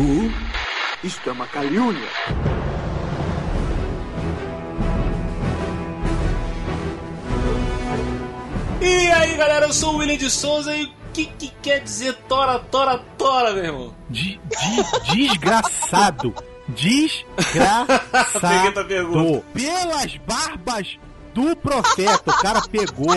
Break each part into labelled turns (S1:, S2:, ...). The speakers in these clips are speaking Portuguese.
S1: Who? Isto é uma calúnia.
S2: E aí galera, eu sou o William de Souza e o que, que quer dizer tora, tora, tora, meu irmão?
S3: De, de, desgraçado. Desgraçado. Pelas barbas do profeta, o cara pegou.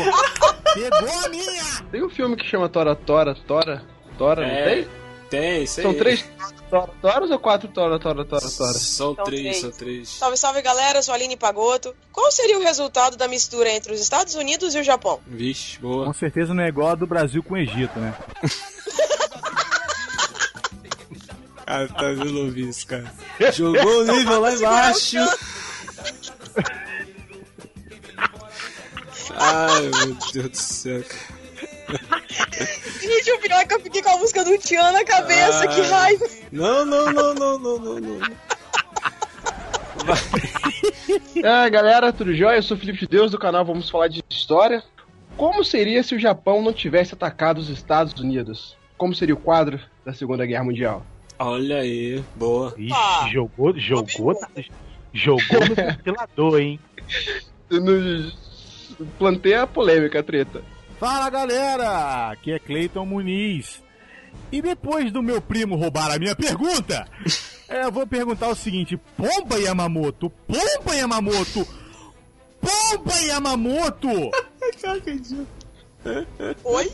S3: Pegou a minha!
S4: Tem um filme que chama Tora, Tora, Tora, Tora,
S2: É,
S4: não tem?
S2: Tem, isso aí.
S4: São três Tora, Toras ou quatro Tora, Tora, Tora, Tora?
S2: São
S5: São
S2: três,
S5: três.
S2: são três.
S5: Salve, salve galera, eu sou a Aline Pagoto. Qual seria o resultado da mistura entre os Estados Unidos e o Japão?
S2: Vixe,
S3: Com
S2: boa.
S3: certeza não é igual a do Brasil com o Egito, né?
S2: Cara, tá vendo isso, cara? Jogou o nível lá embaixo. Ai, meu Deus do céu.
S5: Gente, o pior é que eu fiquei com a música do Tian na cabeça,
S2: Ah.
S5: que raiva.
S2: Não, não, não, não, não, não, não.
S4: Ah, galera, tudo jóia? Eu sou o Felipe de Deus do canal Vamos Falar de História. Como seria se o Japão não tivesse atacado os Estados Unidos? Como seria o quadro da Segunda Guerra Mundial?
S2: Olha aí, boa.
S3: Ixi,
S5: Ah,
S3: jogou, jogou, jogou no ventilador, hein?
S4: No... Plantei a polêmica, a treta.
S3: Fala galera, aqui é Cleiton Muniz. E depois do meu primo roubar a minha pergunta, eu vou perguntar o seguinte: Pomba Yamamoto, Pomba Yamamoto, Pomba Yamamoto!
S5: Oi?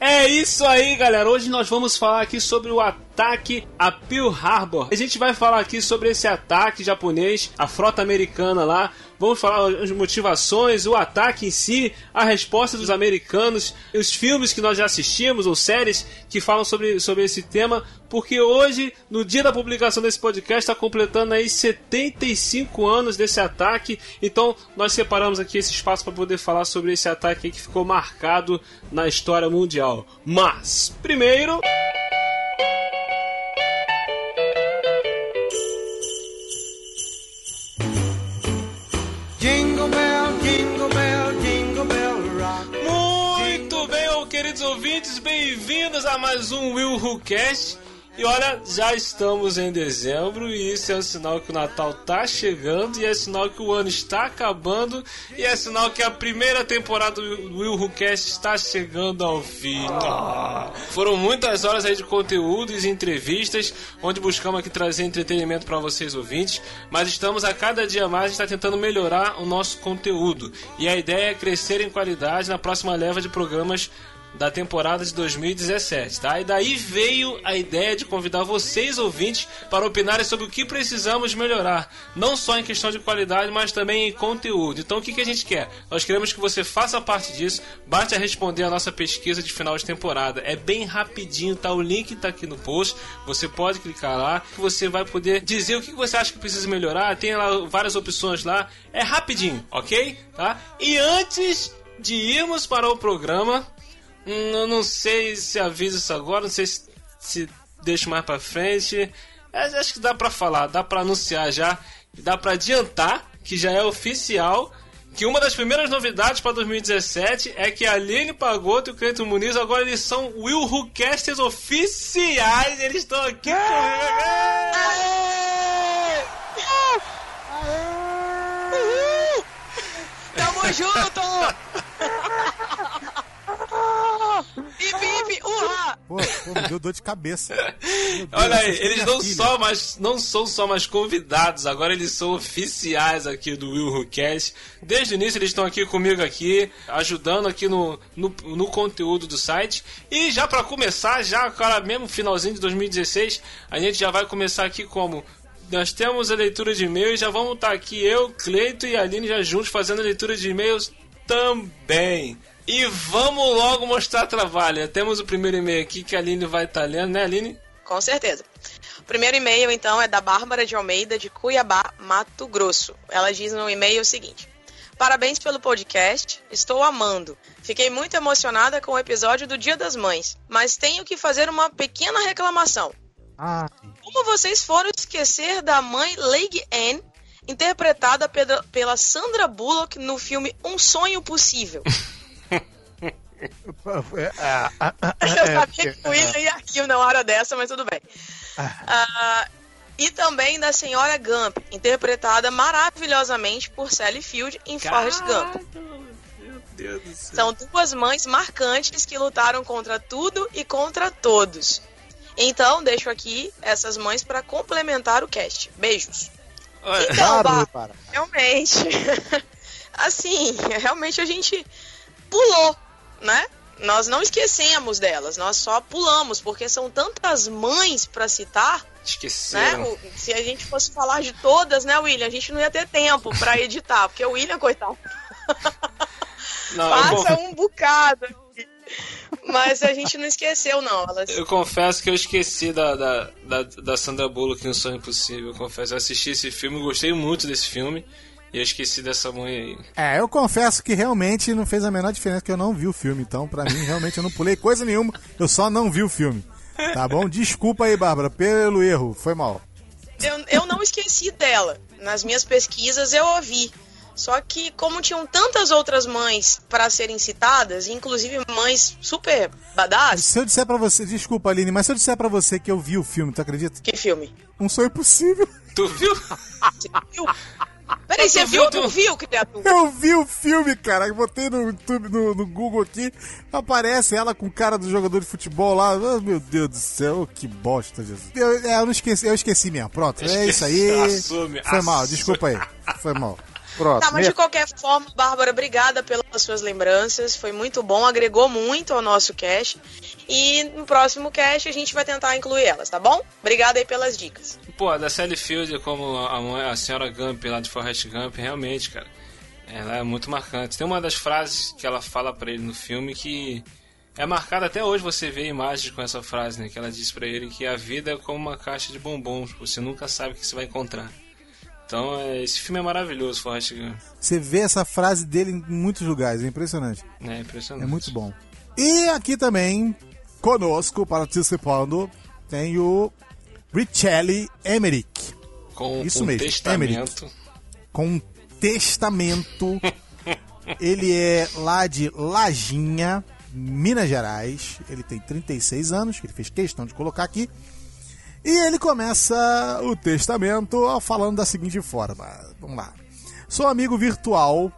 S2: É isso aí, galera. Hoje nós vamos falar aqui sobre o ataque a Pearl Harbor. A gente vai falar aqui sobre esse ataque japonês, a frota americana lá. Vamos falar as motivações, o ataque em si, a resposta dos americanos, os filmes que nós já assistimos ou séries que falam sobre, sobre esse tema, porque hoje, no dia da publicação desse podcast, está completando aí 75 anos desse ataque. Então, nós separamos aqui esse espaço para poder falar sobre esse ataque que ficou marcado na história mundial. Mas, primeiro. Mais um Will Who Cast. E olha, já estamos em dezembro e isso é um sinal que o Natal tá chegando e é sinal que o ano está acabando e é sinal que a primeira temporada do Will Who Cast está chegando ao fim. Ah. Foram muitas horas aí de conteúdos e entrevistas onde buscamos aqui trazer entretenimento para vocês ouvintes, mas estamos a cada dia mais está tentando melhorar o nosso conteúdo e a ideia é crescer em qualidade na próxima leva de programas da temporada de 2017, tá? E daí veio a ideia de convidar vocês ouvintes para opinarem sobre o que precisamos melhorar, não só em questão de qualidade, mas também em conteúdo. Então o que, que a gente quer? Nós queremos que você faça parte disso, bate a responder a nossa pesquisa de final de temporada. É bem rapidinho, tá? O link tá aqui no post. Você pode clicar lá, você vai poder dizer o que você acha que precisa melhorar. Tem lá várias opções lá. É rapidinho, ok? Tá? E antes de irmos para o programa, Eu não sei se aviso isso agora, não sei se, se deixo mais pra frente. É, Acho que dá pra falar, dá pra anunciar já, dá pra adiantar que já é oficial que uma das primeiras novidades para 2017 é que a Aline Pagoto e o Cleiton Muniz agora eles são Will Who Casters oficiais, eles estão aqui
S5: Uhul! Tamo junto! Hip, hip, urra!
S3: Pô, pô, me deu dor de cabeça. Deus,
S2: Olha aí, eles
S3: minha
S2: não
S3: filha.
S2: só mais, não são só mais convidados, agora eles são oficiais aqui do Will Who Cast. Desde o início eles estão aqui comigo aqui, ajudando aqui no, no, no conteúdo do site. E já pra começar, já cara, mesmo finalzinho de 2016, a gente já vai começar aqui como nós temos a leitura de e-mails, já vamos estar aqui eu, Cleito e a Aline já juntos fazendo a leitura de e-mails também. E vamos logo mostrar trabalho. Temos o primeiro e-mail aqui que a Aline vai estar lendo, né, Aline?
S5: Com certeza. O primeiro e-mail, então, é da Bárbara de Almeida, de Cuiabá, Mato Grosso. Ela diz no e-mail o seguinte: Parabéns pelo podcast, estou amando. Fiquei muito emocionada com o episódio do Dia das Mães, mas tenho que fazer uma pequena reclamação.
S3: Ah,
S5: Como vocês foram esquecer da mãe Lady Anne, interpretada pela, pela Sandra Bullock no filme Um Sonho Possível?
S3: Ah, ah, ah,
S5: Eu
S3: é,
S5: sabia que o William ia rir na hora dessa, mas tudo bem. Ah, e também da Senhora Gump, interpretada maravilhosamente por Sally Field em Forrest Gump.
S2: Meu Deus do céu.
S5: São duas mães marcantes que lutaram contra tudo e contra todos. Então, deixo aqui essas mães para complementar o cast. Beijos.
S2: Olha,
S5: Então,
S3: Claro,
S5: realmente, assim, realmente a gente pulou, né? Nós não esquecemos delas, nós só pulamos, porque são tantas mães para citar, né?
S2: esqueceram.
S5: O- Se a gente fosse falar de todas, né, William? A gente não ia ter tempo para editar, porque o William, coitado,
S2: Não,
S5: passa um bocado. Mas a gente não esqueceu, não. Elas...
S2: eu confesso que eu esqueci da, da, da, da Sandra Bullock no Sonho Impossível. Eu confesso, eu assisti esse filme, gostei muito desse filme. E eu esqueci dessa mãe aí.
S3: É, eu confesso que realmente não fez a menor diferença, que eu não vi o filme. Então, pra mim, realmente, eu não pulei coisa nenhuma. Eu só não vi o filme. Tá bom? Desculpa aí, Bárbara, pelo erro. Foi mal.
S5: eu, eu não esqueci dela. Nas minhas pesquisas eu ouvi. Só que, como tinham tantas outras mães para serem citadas, inclusive mães super badass,
S3: Se eu disser pra você, desculpa, Aline, mas se eu disser pra você que eu vi o filme, tu acredita?
S5: que filme?
S3: Um sonho possível.
S2: Tu viu?
S5: Você viu? Peraí, você
S2: viu,
S5: ou não viu, criatura?
S3: Eu vi o filme, cara. Eu botei no YouTube, no, no Google aqui. Aparece ela com o cara do jogador de futebol lá. Oh, meu Deus do céu, que bosta, Jesus. Eu, é, eu não esqueci, eu esqueci mesmo. Pronto, é isso aí.
S2: Assume,
S3: Foi mal,
S2: assume.
S3: desculpa aí. Foi mal. Pronto.
S5: Tá, mas de qualquer forma, Bárbara, obrigada pelas suas lembranças. Foi muito bom, agregou muito ao nosso cast. E no próximo cast a gente vai tentar incluir elas, tá bom? Obrigada aí pelas dicas.
S2: Pô, a da Sally Field como a, mãe, a senhora Gump lá de Forrest Gump, realmente, cara. Ela é muito marcante. Tem uma das frases que ela fala pra ele no filme que é marcada até hoje. Você vê imagens com essa frase, né? Que ela diz pra ele que a vida é como uma caixa de bombons. Você nunca sabe o que você vai encontrar. Então, é, esse filme é maravilhoso, Forrest Gump.
S3: Você vê essa frase dele em muitos lugares, é impressionante.
S2: É impressionante.
S3: É muito bom. E aqui também, conosco, participando, tem o Richelli Emmerich.
S2: Com
S3: Isso
S2: um
S3: mesmo,
S2: testamento.
S3: com um testamento. Ele é lá de Lajinha, Minas Gerais. Ele tem 36 anos, que ele fez questão de colocar aqui. E ele começa o testamento falando da seguinte forma: Vamos lá. Sou amigo virtual,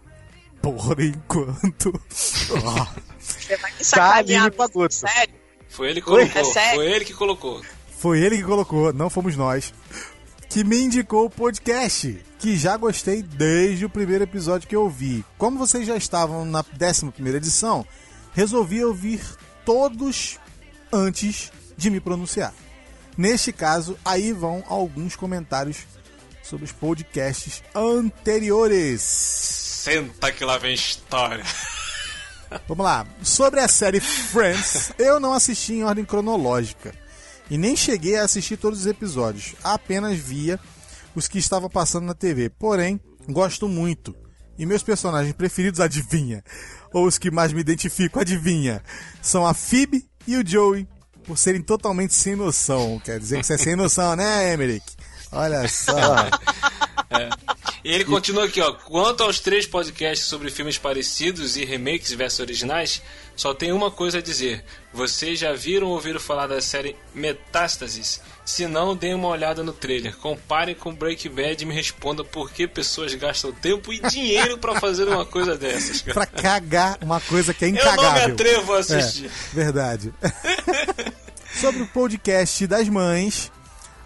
S3: por enquanto.
S5: Você vai me
S4: Tá,
S5: sacanear,
S4: Pagotto.
S5: sério?
S2: Foi ele que colocou.
S5: É sério?
S2: Foi ele que colocou.
S3: Foi ele que colocou, não fomos nós. Que me indicou o podcast, que já gostei desde o primeiro episódio que eu ouvi. Como vocês já estavam na 11 edição, resolvi ouvir todos antes de me pronunciar. Neste caso, aí vão alguns comentários sobre os podcasts anteriores.
S2: Senta que lá vem história.
S3: Vamos lá. Sobre a série Friends, eu não assisti em ordem cronológica. E nem cheguei a assistir todos os episódios. Apenas via os que estavam passando na TV. Porém, gosto muito. E meus personagens preferidos, adivinha? Ou os que mais me identifico, adivinha? São a Phoebe e o Joey. Por serem totalmente sem noção. Quer dizer que você é sem noção, né, Emmerich? Olha só.
S2: E ele continua aqui, ó. Quanto aos três podcasts sobre filmes parecidos e remakes versus originais, só tem uma coisa a dizer. Vocês já viram ou ouviram falar da série Metástases? Se não, deem uma olhada no trailer. Comparem com Breaking Bad e me respondam por que pessoas gastam tempo e dinheiro pra fazer uma coisa dessas, cara.
S3: pra cagar uma coisa que é
S2: Eu
S3: incagável.
S2: não me atrevo a assistir.
S3: É, verdade. Sobre o podcast das mães,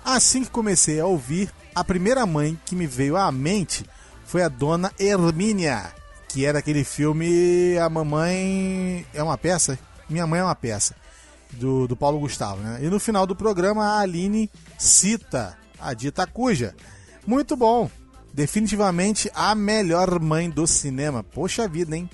S3: assim que comecei a ouvir, a primeira mãe que me veio à mente foi a dona Hermínia, que era aquele filme A Mamãe é uma peça? Minha Mãe é uma peça, do, do Paulo Gustavo, né? E no final do programa a Aline cita a dita cuja. Muito bom. Definitivamente a melhor mãe do cinema. Poxa vida, hein?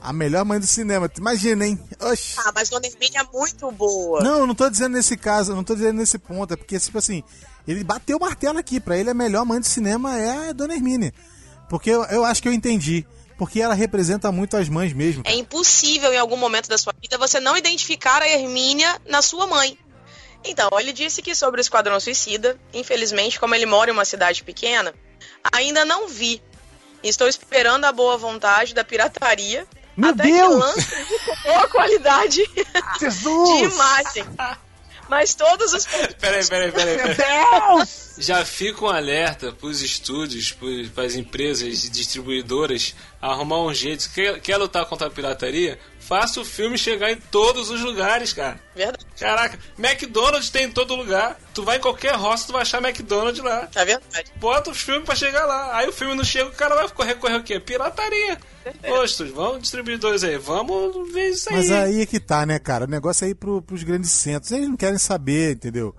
S3: A melhor mãe do cinema. Imagina, hein? Oxi.
S5: Ah, mas Dona Hermínia é muito boa.
S3: Não, não tô dizendo nesse caso, não tô dizendo nesse ponto, é porque, tipo assim, ele bateu o martelo aqui, pra ele a melhor mãe do cinema é a Dona Hermínia. Porque eu, eu acho que eu entendi. Porque ela representa muito as mães mesmo.
S5: É impossível em algum momento da sua vida você não identificar a Hermínia na sua mãe. Então, ele disse que sobre o Esquadrão Suicida, infelizmente, como ele mora em uma cidade pequena, ainda não vi. Estou esperando a boa vontade da pirataria
S6: Meu
S5: Até que
S6: Deus!
S5: lança com boa qualidade de
S6: Jesus!
S5: imagem. Mas todos os
S2: Peraí, peraí, peraí.
S6: Meu
S2: peraí.
S6: Deus!
S2: Já fica um alerta pros estúdios, para as empresas e distribuidoras arrumar um jeito. Quer, quer lutar contra a pirataria? Faça o filme chegar em todos os lugares, cara.
S5: Verdade,
S2: Caraca, McDonald's tem em todo lugar. Tu vai em qualquer roça, tu vai achar McDonald's lá.
S5: é verdade.
S2: Bota os filmes pra chegar lá. Aí o filme não chega, o cara vai correr, correr o quê? Pirataria. Estúdio, vamos distribuidores aí, vamos ver isso aí.
S3: Mas aí é que tá, né, cara? O negócio é ir pro, pros grandes centros. Eles não querem saber, entendeu?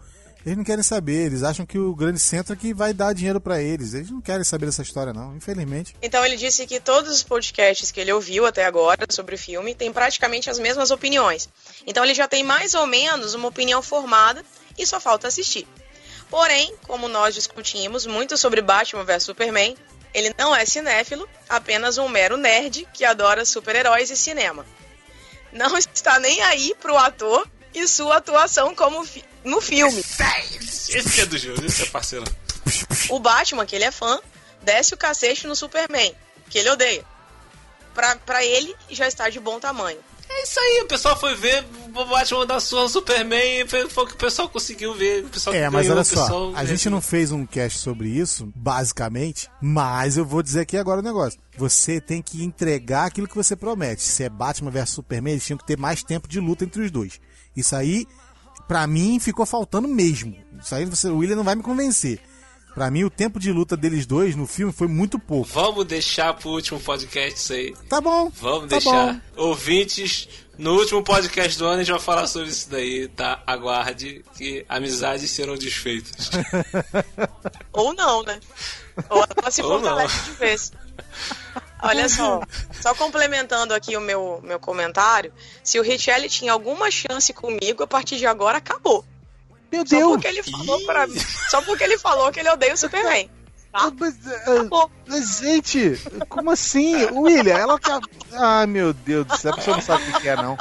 S3: Eles não querem saber. Eles acham que o grande centro é que vai dar dinheiro pra eles. Eles não querem saber dessa história, não, infelizmente.
S5: Então ele disse que todos os podcasts que ele ouviu até agora sobre o filme têm praticamente as mesmas opiniões. Então ele já tem mais ou menos uma opinião formada e só falta assistir. Porém, como nós discutimos muito sobre Batman vs Superman, ele não é cinéfilo, apenas um mero nerd que adora super-heróis e cinema. Não está nem aí pro ator e sua atuação como no filme.
S2: Esse é do jogo, esse é parceiro.
S5: O Batman, que ele é fã, desce o cacete no Superman, que ele odeia. Pra, pra ele, já está de bom tamanho.
S2: É isso aí, o pessoal foi ver o Batman da sua Superman e foi foi o que o pessoal conseguiu ver. O pessoal
S3: É, mas
S2: ganhou,
S3: olha
S2: o pessoal-
S3: só, a gente não fez um cast sobre isso, basicamente, mas eu vou dizer aqui agora o negócio. Você tem que entregar aquilo que você promete. Se é Batman vs Superman, eles tinham que ter mais tempo de luta entre os dois. Isso aí, pra mim, ficou faltando mesmo. Isso aí você, o William não vai me convencer. Pra mim, o tempo de luta deles dois no filme foi muito pouco.
S2: Vamos deixar pro último podcast isso aí.
S3: Tá bom.
S2: Vamos
S3: tá
S2: deixar.
S3: bom.
S2: Ouvintes, no último podcast do ano a gente vai falar sobre isso daí, tá? Aguarde que amizades serão desfeitas.
S5: Ou não, né? Ou ela se
S2: Ou não.
S5: fortalece de vez. Olha só, só complementando aqui o meu, meu comentário, se o Richelli tinha alguma chance comigo, a partir de agora acabou.
S6: Meu
S5: Só
S6: Deus!
S5: porque ele falou para mim. Só porque ele falou que ele odeia o Superman. Tá?
S6: Mas, ah, mas, gente, como assim? William, ela tá. Ah, meu Deus do céu, a pessoa não sabe o que é, não.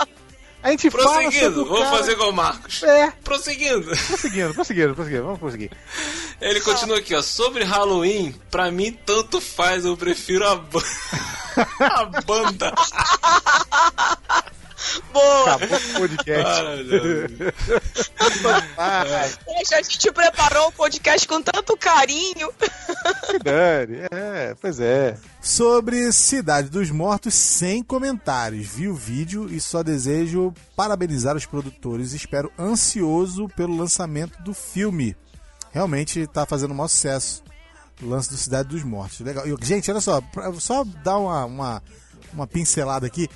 S6: A gente fala sobre
S2: Prosseguindo,
S6: o
S2: vamos
S6: cara...
S2: fazer igual o Marcos.
S6: É,
S2: Prosseguindo.
S6: prosseguindo, prosseguindo, prosseguindo, vamos prosseguir.
S2: Ele continua aqui, ó. Sobre Halloween, pra mim tanto faz, eu prefiro a, ba- a banda.
S5: Boa!
S6: Acabou o podcast. Ah,
S5: Poxa, a gente preparou o podcast com tanto carinho.
S6: que dane. É, pois é.
S3: Sobre Cidade dos Mortos, sem comentários. Vi o vídeo e só desejo parabenizar os produtores. Espero ansioso pelo lançamento do filme. Realmente tá fazendo um maior sucesso. O lance do Cidade dos Mortos. Legal. Gente, olha só, pra- só dar uma, uma, uma pincelada aqui.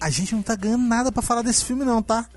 S3: A gente não tá ganhando nada pra falar desse filme, não, tá?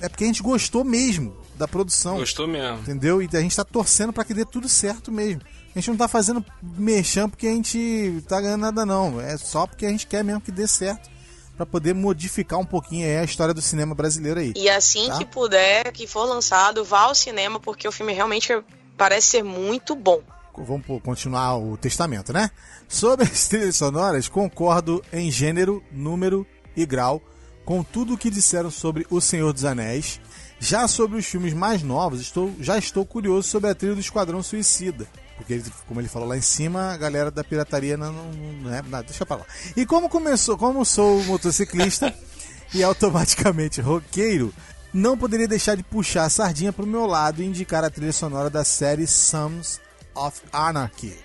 S3: É porque a gente gostou mesmo da produção.
S2: Gostou mesmo.
S3: Entendeu? E a gente tá torcendo pra que dê tudo certo mesmo. A gente não tá fazendo merchan porque a gente tá ganhando nada, não. É só porque a gente quer mesmo que dê certo. Pra poder modificar um pouquinho aí a história do cinema brasileiro aí.
S5: E assim
S3: Tá.
S5: que puder, que for lançado, vá ao cinema, porque o filme realmente parece ser muito bom.
S3: Vamos continuar o testamento, né? Sobre as trilhas sonoras, concordo em gênero, número e grau com tudo o que disseram sobre O Senhor dos Anéis. Já sobre os filmes mais novos, estou, já estou curioso sobre a trilha do Esquadrão Suicida. Porque, ele- como ele falou lá em cima, a galera da pirataria não, não, não é nada. Deixa pra lá. E como começou, como sou motociclista e automaticamente roqueiro, não poderia deixar de puxar a sardinha pro meu lado e indicar a trilha sonora da série Sons of Anarchy,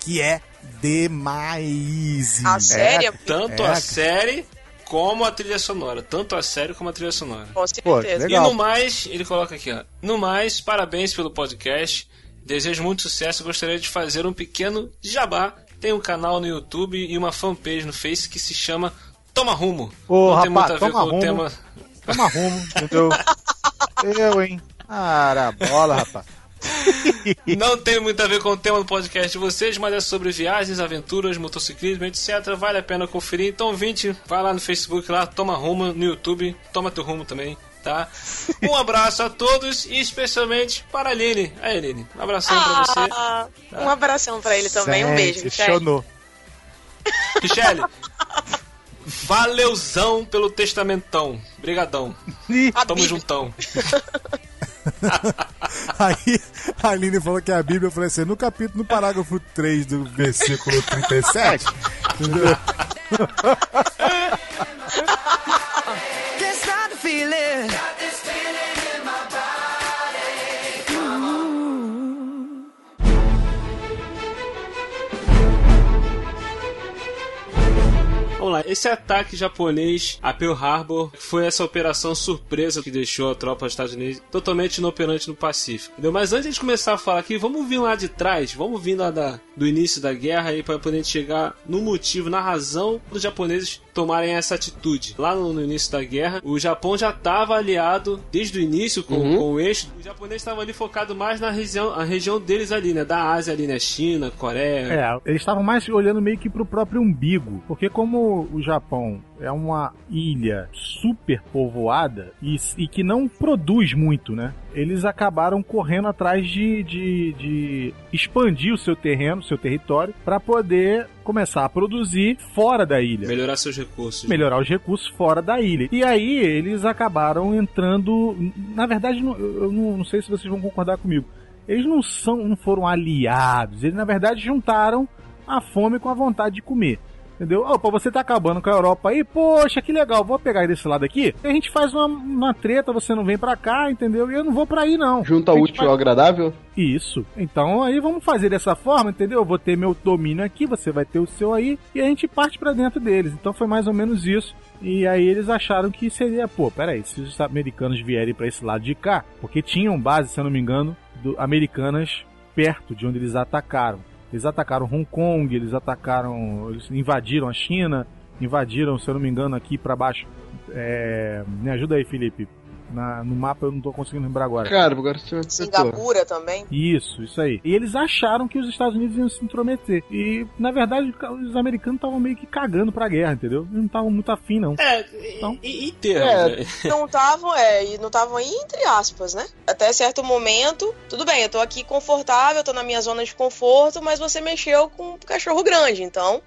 S3: que é demais.
S5: A série,
S2: Tanto
S3: É,
S2: a série como a trilha sonora. Tanto a série como a trilha sonora.
S5: com
S6: Pô,
S5: certeza.
S6: legal.
S2: E no mais, ele coloca aqui, ó. No mais, parabéns pelo podcast. Desejo muito sucesso. Gostaria de fazer um pequeno jabá. Tem um canal no YouTube e uma fanpage no Face que se chama Toma Rumo.
S6: Ô,
S2: Não tem muito
S6: rapaz,
S2: a ver
S6: toma
S2: com o
S6: rumo.
S2: tema.
S6: Toma rumo, entendeu? Eu, hein? Ara bola, rapaz.
S2: Não tem muito a ver com o tema do podcast de vocês, mas é sobre viagens, aventuras, motociclismo, etc. Vale a pena conferir. Então, vinte, vai lá no Facebook, lá, toma rumo, no YouTube, toma teu rumo também, tá? Um abraço a todos e especialmente para a Aline. Aí, Aline, um abração pra você.
S5: Ah, um abração pra ele também, um beijo. Michele.
S6: chonou.
S2: Michele, valeuzão pelo testamentão. Brigadão.
S5: A
S2: Tamo juntão.
S3: Aí a Aline falou que a Bíblia falou assim, no capítulo, no parágrafo 3 do versículo 37. entendeu?
S7: Can't stop the feeling.
S2: Vamos lá, esse ataque japonês a Pearl Harbor foi essa operação surpresa que deixou a tropa dos Estados Unidos totalmente inoperante no Pacífico. Entendeu? Mas antes de começar a falar aqui, vamos vir lá de trás, vamos vir lá da, do início da guerra aí para poder chegar no motivo, na razão dos japoneses tomarem essa atitude. Lá no, no início da guerra, o Japão já estava aliado desde o início com, com o eixo. Os japoneses estavam ali focados mais na região, a região deles ali, né? Da Ásia ali, né? China, Coreia.
S3: É, eles estavam mais olhando meio que pro próprio umbigo. Porque como o Japão é uma ilha super povoada e, e que não produz muito, né? Eles acabaram correndo atrás de, de, de expandir o seu terreno, seu território, para poder começar a produzir fora da ilha.
S2: Melhorar seus recursos.
S3: Melhorar os recursos fora da ilha. E aí eles acabaram entrando. Na verdade, não- eu não, não sei se vocês vão concordar comigo. Eles não são, não foram aliados. Eles na verdade juntaram a fome com a vontade de comer. Entendeu? Opa, você tá acabando com a Europa aí, poxa, que legal, vou pegar desse lado aqui. A gente faz uma, uma treta, você não vem pra cá, entendeu? E eu não vou pra aí, não.
S4: Junta útil
S3: faz-
S4: ao agradável?
S3: isso. Então aí vamos fazer dessa forma, entendeu? Eu vou ter meu domínio aqui, você vai ter o seu aí, e a gente parte pra dentro deles. Então foi mais ou menos isso. E aí eles acharam que seria, pô, peraí, se os americanos vierem pra esse lado de cá, porque tinham base, se eu não me engano, do, americanas perto de onde eles atacaram. Eles atacaram Hong Kong, eles atacaram, eles invadiram a China, invadiram, se eu não me engano, aqui pra baixo. É, me ajuda aí, Felipe. Na- no mapa eu não tô conseguindo lembrar agora.
S4: Cara, agora você.
S5: Singapura também.
S3: Isso, isso aí. E eles acharam que os Estados Unidos iam se intrometer. E, na verdade, os americanos estavam meio que cagando pra guerra, entendeu? Não estavam muito afim, não.
S2: É,
S3: Então-
S2: em, em termos.
S4: É.
S2: né?
S5: Não estavam, é, e não estavam aí entre aspas, né? Até certo momento, tudo bem, eu tô aqui confortável, tô na minha zona de conforto, mas você mexeu com um cachorro grande, então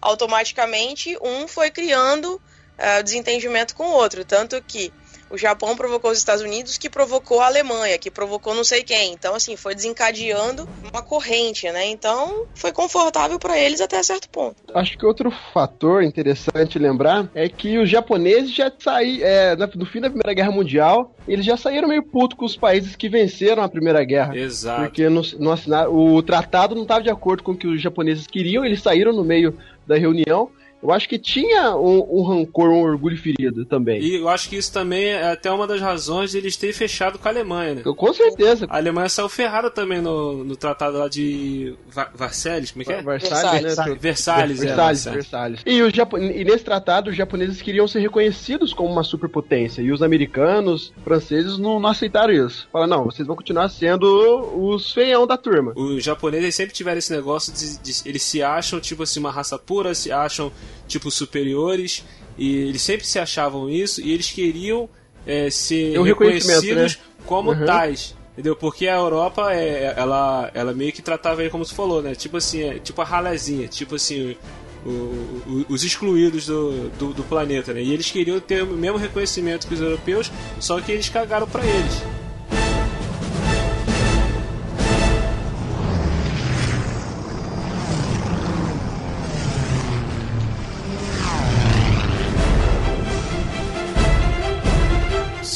S5: automaticamente um foi criando eh, desentendimento com o outro, tanto que o Japão provocou os Estados Unidos, que provocou a Alemanha, que provocou não sei quem. Então, assim, foi desencadeando uma corrente, né? Então, foi confortável para eles até certo ponto.
S4: Acho que outro fator interessante lembrar é que os japoneses já saíram, é, no fim da Primeira Guerra Mundial, eles já saíram meio puto com os países que venceram a Primeira Guerra.
S2: Exato.
S4: Porque não, não assinaram- o tratado não estava de acordo com o que os japoneses queriam, eles saíram no meio da reunião. Eu acho que tinha um, um rancor, um orgulho ferido também.
S2: E eu acho que isso também é até uma das razões de eles terem fechado com a Alemanha, né?
S4: Eu- Com certeza.
S2: A Alemanha saiu ferrada também no, no tratado lá de Va como é que é?
S4: Versalhes, né?
S5: Versalhes.
S2: Versalhes, é,
S4: Versalhes,
S2: Versalhes.
S4: Versalhes. E, os japo- e nesse tratado, os japoneses queriam ser reconhecidos como uma superpotência. E os americanos, franceses, não, não aceitaram isso. Falaram, não, vocês vão continuar sendo os feião da turma.
S2: Os japoneses sempre tiveram esse negócio de, de- eles se acham tipo assim uma raça pura, se acham tipo superiores e eles sempre se achavam isso e eles queriam é, ser
S4: É
S2: reconhecidos
S4: né?
S2: como
S4: Uhum.
S2: tais. Entendeu? Porque a Europa, é, ela, ela meio que tratava ele como você falou, né? Tipo assim, é, tipo a ralezinha, tipo assim, o- o- os excluídos do, do, do planeta, né? E eles queriam ter o mesmo reconhecimento que os europeus, só que eles cagaram pra eles.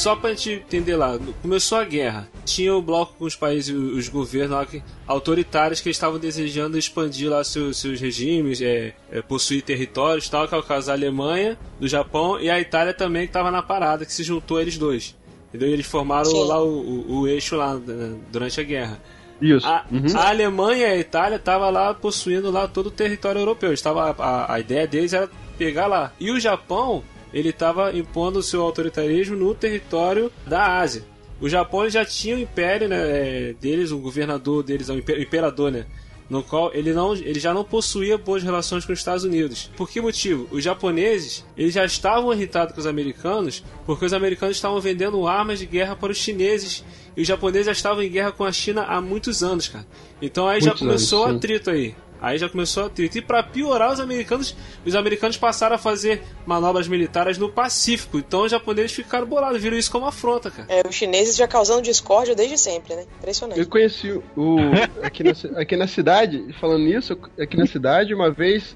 S2: Só pra gente entender lá, começou a guerra. Tinha o bloco com os países, os governos lá que, autoritários que estavam desejando expandir lá seus, seus regimes, é, é, possuir territórios tal, que é o caso da Alemanha, do Japão e a Itália também que estava na parada, que se juntou a eles dois. Entendeu? E eles formaram
S5: Sim.
S2: lá o, o, o eixo lá né, durante a guerra.
S4: Isso.
S2: A,
S4: Uhum.
S2: a Alemanha e a Itália estavam lá possuindo lá todo o território europeu. Eles tava, a, a ideia deles era pegar lá. E o Japão, ele estava impondo o seu autoritarismo no território da Ásia. O Japão já tinha o império né, é, deles, o governador deles, o imper- imperador, né? No qual ele, não, ele já não possuía boas relações com os Estados Unidos. Por que motivo? Os japoneses eles já estavam irritados com os americanos porque os americanos estavam vendendo armas de guerra para os chineses e os japoneses já estavam em guerra com a China há muitos anos, cara. Então aí já
S4: Muitos
S2: começou
S4: anos,
S2: o atrito aí. Aí já começou o atrito. E para piorar, os americanos, os americanos passaram a fazer manobras militares no Pacífico. Então os japoneses ficaram bolados, viram isso como afronta, cara.
S5: É, os chineses já causando discórdia desde sempre, né? Impressionante.
S4: Eu conheci o. Aqui na, aqui na cidade, falando nisso, aqui na cidade, uma vez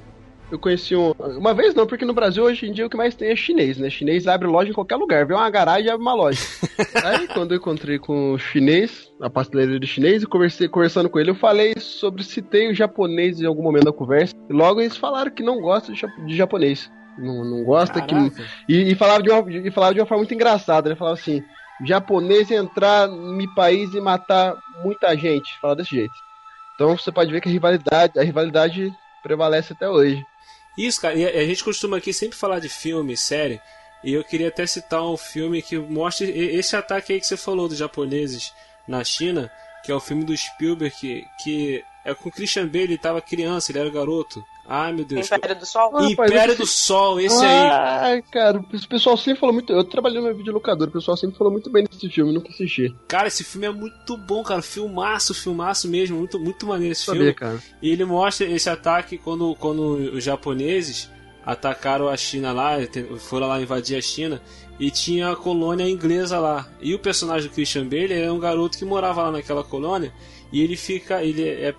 S4: Eu conheci um. Uma vez não, porque no Brasil hoje em dia o que mais tem é chinês, né? Chinês abre loja em qualquer lugar. Vê uma garagem e abre uma loja. Aí quando eu encontrei com o chinês, a pasteleira de chinês, e conversei, conversando com ele, eu falei sobre citei o japonês em algum momento da conversa. E logo eles falaram que não gostam de, jap- de japonês. Não, não gosta que. E, e falava de uma, e falava de uma forma muito engraçada, né? Falava assim: japonês entrar no meu país e matar muita gente. Fala desse jeito. Então você pode ver que a rivalidade, a rivalidade prevalece até hoje.
S2: Isso, cara, e a gente costuma aqui sempre falar de filme, série, e eu queria até citar um filme que mostra esse ataque aí que você falou dos japoneses na China, que é o filme do Spielberg, que, que é com o Christian Bale, ele tava criança, ele era garoto. Ai, meu Deus.
S5: Império do Sol.
S4: Ah, rapaz,
S2: Império
S4: esse-
S2: do Sol, esse aí.
S4: Ai, cara, o pessoal sempre falou muito. Eu trabalhei no videolocador, o pessoal sempre falou muito bem desse filme, nunca assisti.
S2: Cara, esse filme é muito bom, cara. Filmaço, filmaço mesmo. Muito, muito maneiro esse
S4: Sabia,
S2: filme.
S4: cara.
S2: E ele mostra esse ataque quando, quando os japoneses atacaram a China lá, foram lá invadir a China, e tinha a colônia inglesa lá. E o personagem do Christian Bale é um garoto que morava lá naquela colônia, e ele fica, ele é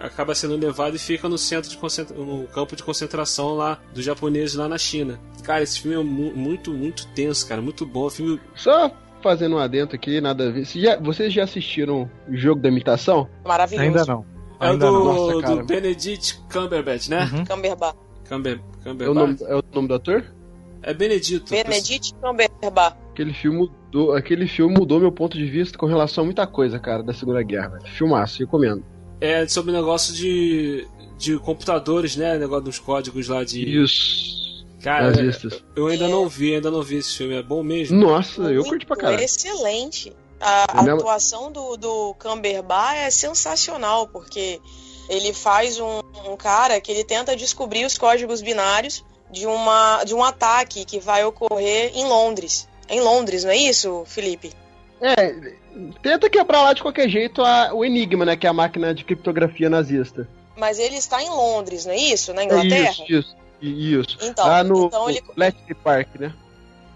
S2: acaba sendo levado e fica no centro de concentra... no campo de concentração lá dos japoneses lá na China. Cara, esse filme é mu- muito, muito tenso, cara, muito bom. O filme
S4: Só fazendo um adendo aqui, nada a ver. Você já- vocês já assistiram o jogo da imitação?
S5: Maravilhoso.
S3: Ainda não.
S2: é o
S3: Ainda
S2: do,
S3: não.
S4: Nossa, cara.
S2: do Benedict Cumberbatch, né?
S3: Uhum.
S5: Cumberbatch.
S2: Cumber,
S4: É o,
S2: Cumberbatch.
S4: nome, é o nome do ator?
S2: É Benedito.
S5: Benedict Cumberbatch.
S4: Aquele filme mudou, aquele filme mudou meu ponto de vista com relação a muita coisa, cara, da Segunda Guerra. velho. Filmaço, recomendo.
S2: É sobre negócio de, de computadores, né? Negócio dos códigos lá de.
S4: Isso.
S2: Cara,
S4: Nazistas.
S2: eu ainda não vi, ainda não vi esse filme. É bom mesmo?
S4: Nossa, eu
S5: Muito
S4: curti pra caralho.
S5: Excelente. A,
S4: é-
S5: atuação do, do Cumberbatch é sensacional, porque ele faz um, um cara que ele tenta descobrir os códigos binários de, uma, de um ataque que vai ocorrer em Londres. Em Londres, não é isso, Felipe?
S4: É, tenta quebrar lá de qualquer jeito a- o Enigma, né? Que é a máquina de criptografia nazista.
S5: Mas ele está em Londres, não é isso? Na Inglaterra?
S4: Isso, isso. Isso.
S5: Então,
S4: lá no,
S5: então ele,
S4: Park, né?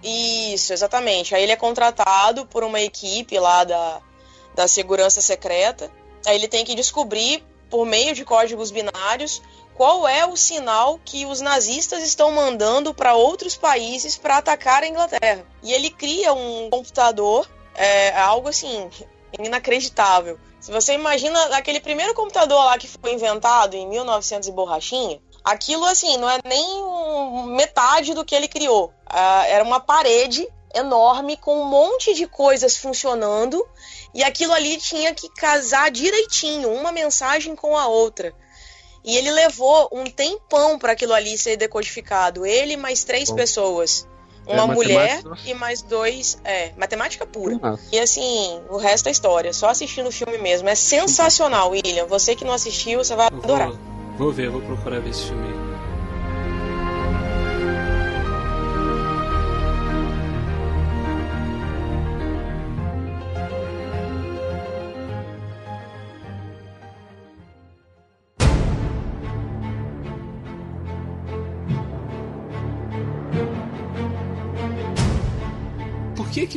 S5: Isso, exatamente. Aí ele é contratado por uma equipe lá da, da segurança secreta. Aí ele tem que descobrir, por meio de códigos binários, qual é o sinal que os nazistas estão mandando para outros países para atacar a Inglaterra. E ele cria um computador, é algo assim, inacreditável. Se você imagina aquele primeiro computador lá que foi inventado em 1900 e borrachinha, aquilo assim não é nem metade do que ele criou. Ah, era uma parede enorme com um monte de coisas funcionando e aquilo ali tinha que casar direitinho, uma mensagem com a outra. E ele levou um tempão para aquilo ali ser decodificado. Ele mais três
S4: Bom.
S5: pessoas.
S4: É,
S5: Uma mulher
S4: matemática, nossa.
S5: e mais dois. É, matemática pura.
S4: Filmaço.
S5: E assim, o resto é história. Só assistindo o filme mesmo. É sensacional, William. Você que não assistiu, você vai adorar.
S2: Vou, vou ver, vou procurar ver esse filme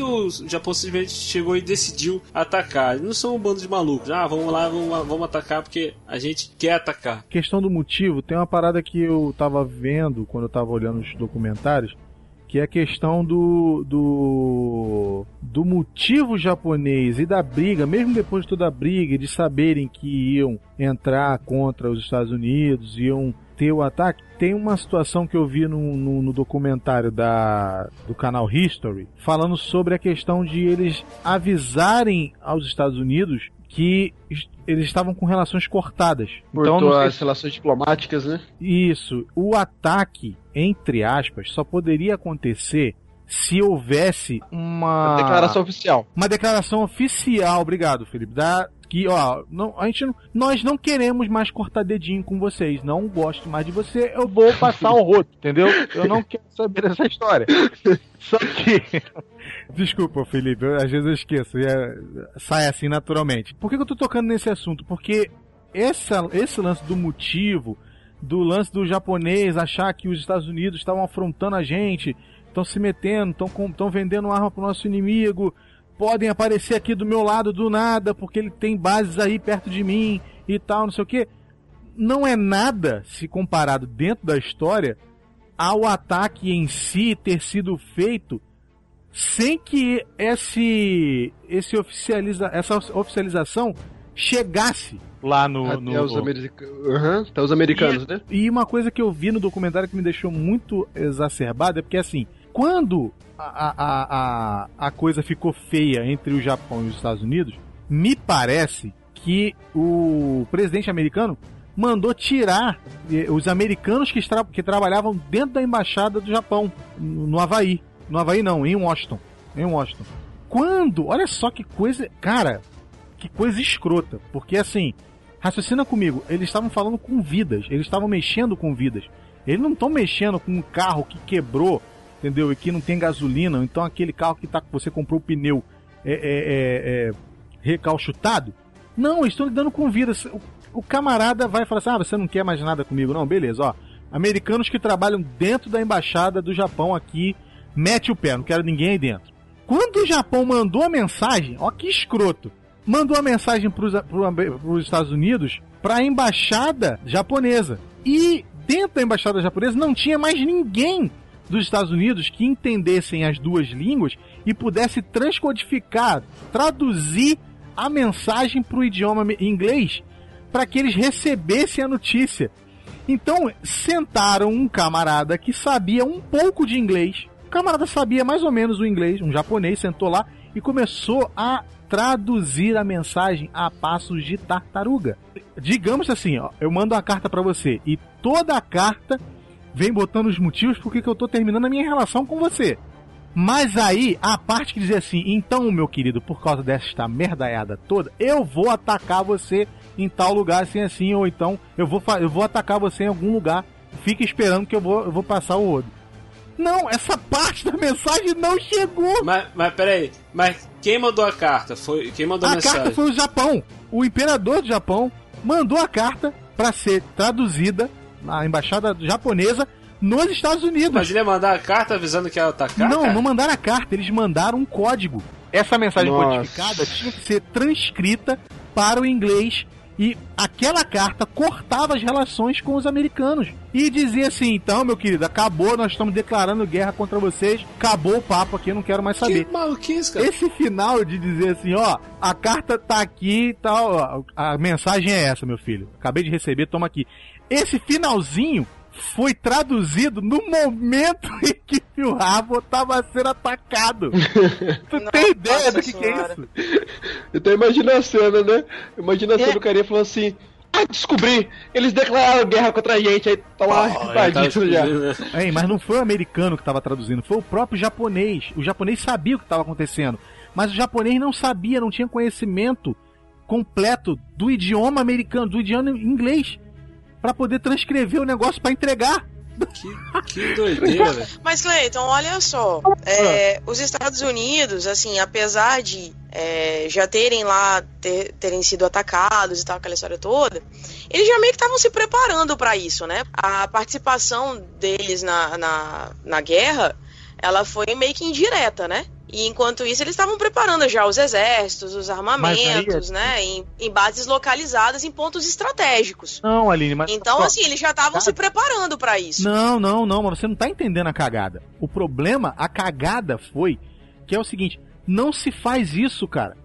S2: o Japão simplesmente chegou e decidiu atacar? Eles não são um bando de malucos. Ah, vamos lá, vamos, vamos atacar porque a gente quer atacar.
S3: Questão do motivo, tem uma parada que eu tava vendo quando eu tava olhando os documentários, que é a questão do, do, do motivo japonês e da briga, mesmo depois de toda a briga, de saberem que iam entrar contra os Estados Unidos, iam ter o ataque. Tem uma situação que eu vi no, no, no documentário da, do canal History, falando sobre a questão de eles avisarem aos Estados Unidos que eles estavam com relações cortadas.
S4: Cortou
S3: sei
S4: as relações diplomáticas, né?
S3: isso. O ataque, entre aspas, só poderia acontecer se houvesse uma
S4: A declaração oficial.
S3: uma declaração oficial, obrigado, Felipe, da que, ó, não, a gente não, nós não queremos mais cortar dedinho com vocês, não gosto mais de você, eu vou passar o roto, entendeu? Eu não quero saber dessa história. Só que Desculpa, Felipe, eu- às vezes eu esqueço, é- sai assim naturalmente. Por que, que eu tô tocando nesse assunto? Porque essa, esse lance do motivo, do lance do japonês achar que os Estados Unidos estavam afrontando a gente, estão se metendo, estão vendendo arma pro nosso inimigo, podem aparecer aqui do meu lado do nada, porque ele tem bases aí perto de mim e tal, não sei o que. não é nada se comparado dentro da história ao ataque em si ter sido feito sem que esse, esse oficializa, essa oficialização chegasse lá no.
S4: Até,
S3: no-
S4: os, america... Uhum, até os americanos, né?
S3: E uma coisa que eu vi no documentário que me deixou muito exacerbado é porque assim, quando a, a, a, a coisa ficou feia entre o Japão e os Estados Unidos, me parece que o presidente americano mandou tirar eh, os americanos que, estra- que trabalhavam dentro da embaixada do Japão, no Havaí. No Havaí não, em Washington. Em Washington. Quando, olha só que coisa, cara, que coisa escrota, porque assim, raciocina comigo, eles estavam falando com vidas, eles estavam mexendo com vidas. Eles não estão mexendo com um carro que quebrou, entendeu? E que não tem gasolina, então aquele carro que tá, você comprou o pneu é, é, é, é, recalchutado. Não, eles estão lidando com vidas. O, o camarada vai falar assim: ah, você não quer mais nada comigo, não? Beleza, ó. Americanos que trabalham dentro da embaixada do Japão aqui, mete o pé, não quero ninguém aí dentro. Quando o Japão mandou a mensagem, ó que escroto, mandou a mensagem para os Estados Unidos para a embaixada japonesa. E dentro da embaixada japonesa não tinha mais ninguém dos Estados Unidos que entendessem as duas línguas e pudesse transcodificar, traduzir a mensagem para o idioma inglês para que eles recebessem a notícia. Então sentaram um camarada que sabia um pouco de inglês. O camarada sabia mais ou menos o inglês, um japonês, sentou lá e começou a traduzir a mensagem a passos de tartaruga. Digamos assim, ó, eu mando uma carta pra você e toda a carta vem botando os motivos por que eu tô terminando a minha relação com você. Mas aí, a parte que dizia assim, então, meu querido, por causa desta merdaiada toda, eu vou atacar você em tal lugar, assim, assim, ou então eu vou, eu vou atacar você em algum lugar, fique esperando que eu vou, eu vou passar o olho. Não, essa parte da mensagem não chegou.
S2: Mas, mas peraí, mas quem mandou a carta? Foi quem mandou a,
S3: A
S2: mensagem?
S3: carta foi o Japão. O imperador do Japão mandou a carta para ser traduzida na embaixada japonesa nos Estados Unidos.
S2: Mas ele ia mandar a carta avisando que ia atacar?
S3: Não,
S2: cara?
S3: não mandaram a carta, eles mandaram um código. Essa mensagem
S4: Nossa.
S3: codificada tinha que ser transcrita para o inglês e aquela carta cortava as relações com os americanos e dizia assim: então, meu querido, acabou, nós estamos declarando guerra contra vocês, acabou o papo aqui, eu não quero mais saber.
S2: Que maluquice, cara.
S3: Esse final de dizer assim, ó, a carta tá aqui e tal, ó, a mensagem é essa, meu filho. Acabei de receber, toma aqui. Esse finalzinho foi traduzido no momento em que o rabo tava sendo atacado. tu tem
S5: Nossa
S3: ideia do que, que é isso?
S4: Então imagina a cena, né? Imagina a cena
S5: É.
S4: do carinha falando assim. Ah, descobri! Eles declararam guerra contra a gente, aí tá lá,
S2: já tava
S4: tadinho já.
S2: explodindo, né?
S3: Hein, mas não foi o americano que tava traduzindo, foi o próprio japonês. O japonês sabia o que estava acontecendo, mas o japonês não sabia, não tinha conhecimento completo do idioma americano, do idioma inglês, Pra poder transcrever o negócio pra entregar.
S2: Que, que doideira, velho.
S5: Mas, Cleiton, olha só. é, os Estados Unidos, assim, apesar de é, já terem lá, ter- terem sido atacados e tal, aquela história toda, eles já meio que estavam se preparando para isso, né? A participação deles na, na, na guerra, ela foi meio que indireta, né? E enquanto isso, eles estavam preparando já os exércitos, os armamentos, né? Em, em bases localizadas em pontos estratégicos.
S3: Não, Aline, mas.
S5: Então, assim, eles já estavam se preparando para isso.
S3: Não, não, não, mas você não tá entendendo a cagada. O problema, a cagada foi que é o seguinte: não se faz isso, cara.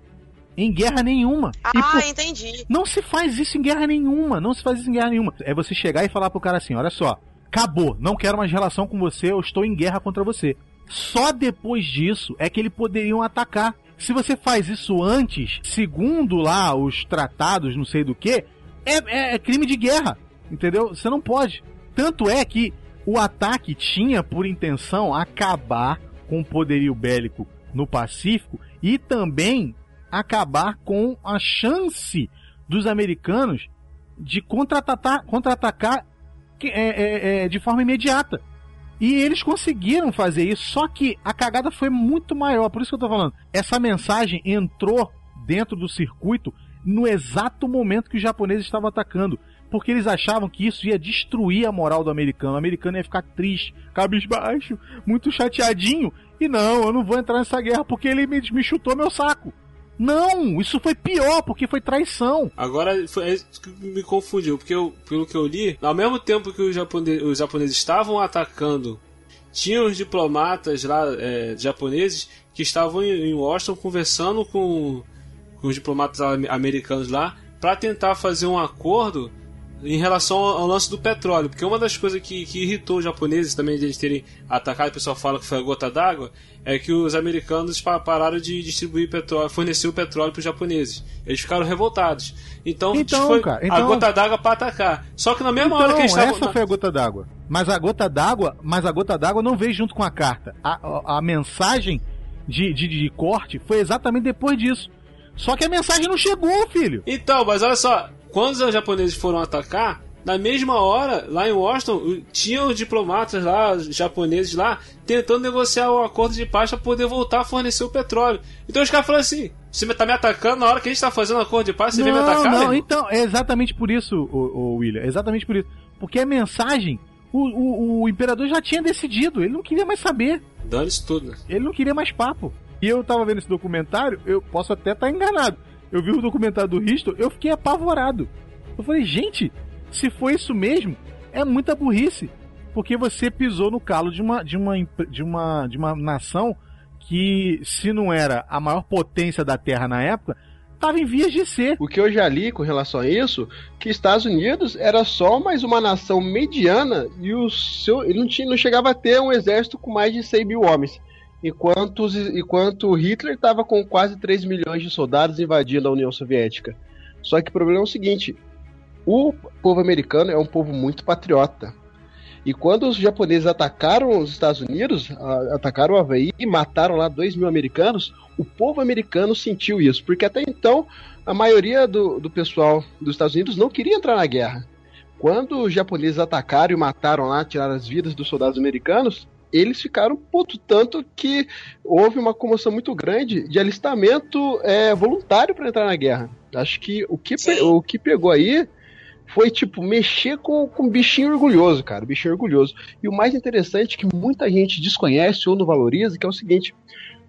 S3: Em guerra nenhuma.
S5: Ah,
S3: por-
S5: entendi.
S3: Não se faz isso em guerra nenhuma. Não se faz isso em guerra nenhuma. É você chegar e falar pro cara assim: olha só, acabou, não quero mais relação com você, eu estou em guerra contra você. Só depois disso é que eles poderiam atacar. Se você faz isso antes, segundo lá os tratados, não sei do que, é, é- é crime de guerra. Entendeu? Você não pode. Tanto é que o ataque tinha por intenção acabar com o poderio bélico no Pacífico e também acabar com a chance dos americanos de contra-atacar contra-atacar é, é, é, de forma imediata. E eles conseguiram fazer isso, só que a cagada foi muito maior. Por isso que eu tô falando. Essa mensagem entrou dentro do circuito no exato momento que os japoneses estavam atacando. Porque eles achavam que isso ia destruir a moral do americano. O americano ia ficar triste, cabisbaixo, muito chateadinho. E não, eu não vou entrar nessa guerra porque ele me, me chutou meu saco. Não, isso foi pior, porque foi traição.
S2: Agora, foi, isso que me confundiu, porque eu, pelo que eu li, ao mesmo tempo que os japoneses, os japoneses estavam atacando, tinham os diplomatas lá, é, japoneses, que estavam em, em Washington conversando com, com os diplomatas am- americanos lá, para tentar fazer um acordo em relação ao, lance do petróleo. Porque uma das coisas que, que irritou os japoneses também de eles terem atacado, o pessoal fala que foi a gota d'água, é que os americanos pa- pararam de distribuir petróleo, fornecer o petróleo para os japoneses. Eles ficaram revoltados. Então,
S3: Então,
S2: foi
S3: cara,
S2: a
S3: então-
S2: gota d'água para atacar. Só que na mesma
S3: Então,
S2: hora que eles estavam.
S3: essa foi a gota d'água. Mas a gota d'água, mas a gota d'água não veio junto com a carta. A, a, a mensagem de, de, de corte foi exatamente depois disso. Só que a mensagem não chegou, filho.
S2: Então, mas olha só, quando os japoneses foram atacar, na mesma hora, lá em Washington, o- tinham os diplomatas lá, os japoneses lá, tentando negociar o acordo de paz para poder voltar a fornecer o petróleo. Então os caras falaram assim: você tá me atacando na hora que a gente tá fazendo acordo de paz, você vem me
S3: não,
S2: atacar?
S3: não,
S2: irmão?"
S3: então, é exatamente por isso, o, William, é exatamente por isso. Porque a mensagem, o, o, o imperador já tinha decidido, ele não queria mais saber,
S2: Dane-se tudo. né?
S3: ele não queria mais papo. E eu tava vendo esse documentário, eu posso até estar enganado. Eu vi o documentário do Risto, eu fiquei apavorado. Eu falei, gente, se foi isso mesmo, é muita burrice. Porque você pisou no calo de uma, de uma, de uma, de uma nação que, se não era a maior potência da Terra na época, estava em vias de ser.
S4: O que eu já li com relação a isso, que Estados Unidos era só mais uma nação mediana e o seu, ele não, tinha, não chegava a ter um exército com mais de 100 mil homens. Enquanto, enquanto Hitler estava com quase 3 milhões de soldados invadindo a União Soviética. Só que o problema é o seguinte: o povo americano é um povo muito patriota. E quando os japoneses atacaram os Estados Unidos, atacaram o Havaí e mataram lá 2 mil americanos, o povo americano sentiu isso, porque até então a maioria do, do pessoal dos Estados Unidos não queria entrar na guerra. Quando os japoneses atacaram e mataram lá, tiraram as vidas dos soldados americanos, eles ficaram puto tanto que houve uma comoção muito grande de alistamento é, voluntário para entrar na guerra. Acho que o que,
S5: Sim.
S4: o que pegou aí foi tipo mexer com, com bichinho orgulhoso, cara, bichinho orgulhoso. E o mais interessante que muita gente desconhece ou não valoriza, que é o seguinte: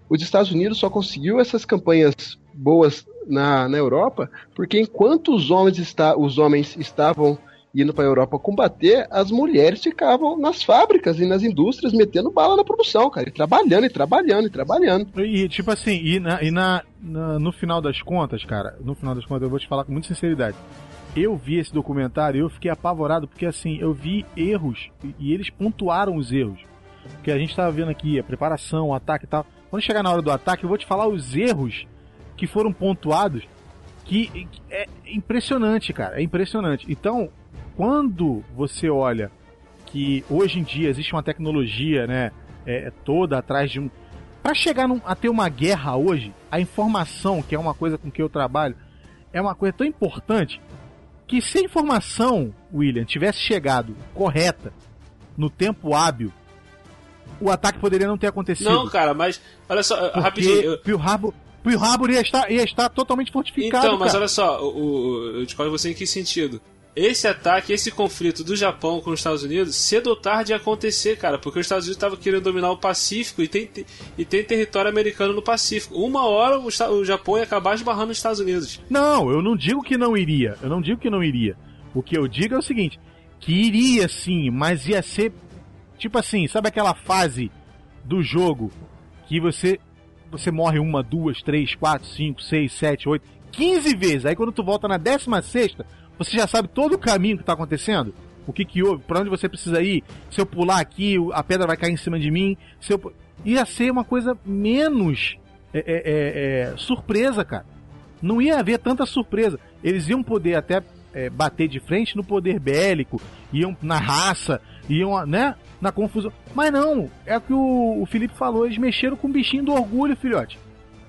S4: os Estados Unidos só conseguiu essas campanhas boas na, na Europa porque enquanto os homens, está, os homens estavam indo para a Europa combater, as mulheres ficavam nas fábricas e nas indústrias metendo bala na produção, cara, e trabalhando e trabalhando e trabalhando.
S3: E tipo assim, e, na, e na, na- no final das contas, cara, no final das contas eu vou te falar com muita sinceridade. Eu vi esse documentário e eu fiquei apavorado porque assim, eu vi erros e, eles pontuaram os erros. Porque a gente tava vendo aqui a preparação, o ataque e tal. Quando chegar na hora do ataque, eu vou te falar os erros que foram pontuados que é impressionante, cara, é impressionante. Então, quando você olha que hoje em dia existe uma tecnologia, né, é, toda atrás de um Pra chegar num- a ter uma guerra hoje, a informação, que é uma coisa com que eu trabalho, é uma coisa tão importante que se a informação, William, tivesse chegado correta, no tempo hábil, o ataque poderia não ter acontecido.
S2: Não, cara, mas olha só,
S3: porque
S2: rapidinho. eu-
S3: Pearl Harbor, Pearl Harbor ia estar, ia estar totalmente fortificado,
S2: Então, mas
S3: cara.
S2: olha só, o, o, eu discordo você em que sentido? Esse ataque, esse conflito do Japão com os Estados Unidos, cedo ou tarde ia acontecer, cara, porque os Estados Unidos estavam querendo dominar o Pacífico e tem, e tem território americano no Pacífico. Uma hora o, o Japão ia acabar esbarrando nos Estados Unidos.
S3: Não, eu não digo que não iria. Eu não digo que não iria. O que eu digo é o seguinte: que iria sim, mas ia ser tipo assim, sabe aquela fase do jogo que você você morre uma, duas, três, quatro, cinco, seis, sete, oito, quinze vezes. Aí quando tu volta na décima sexta, você já sabe todo o caminho que tá acontecendo. O que que houve, pra onde você precisa ir. Se eu pular aqui, a pedra vai cair em cima de mim. Se eu... Ia ser uma coisa menos é, é, é, é, surpresa, cara não ia haver tanta surpresa. Eles iam poder até é, bater de frente no poder bélico, iam na raça, iam, né, na confusão. Mas não, é o que o, o Felipe falou, eles mexeram com o bichinho do orgulho, filhote.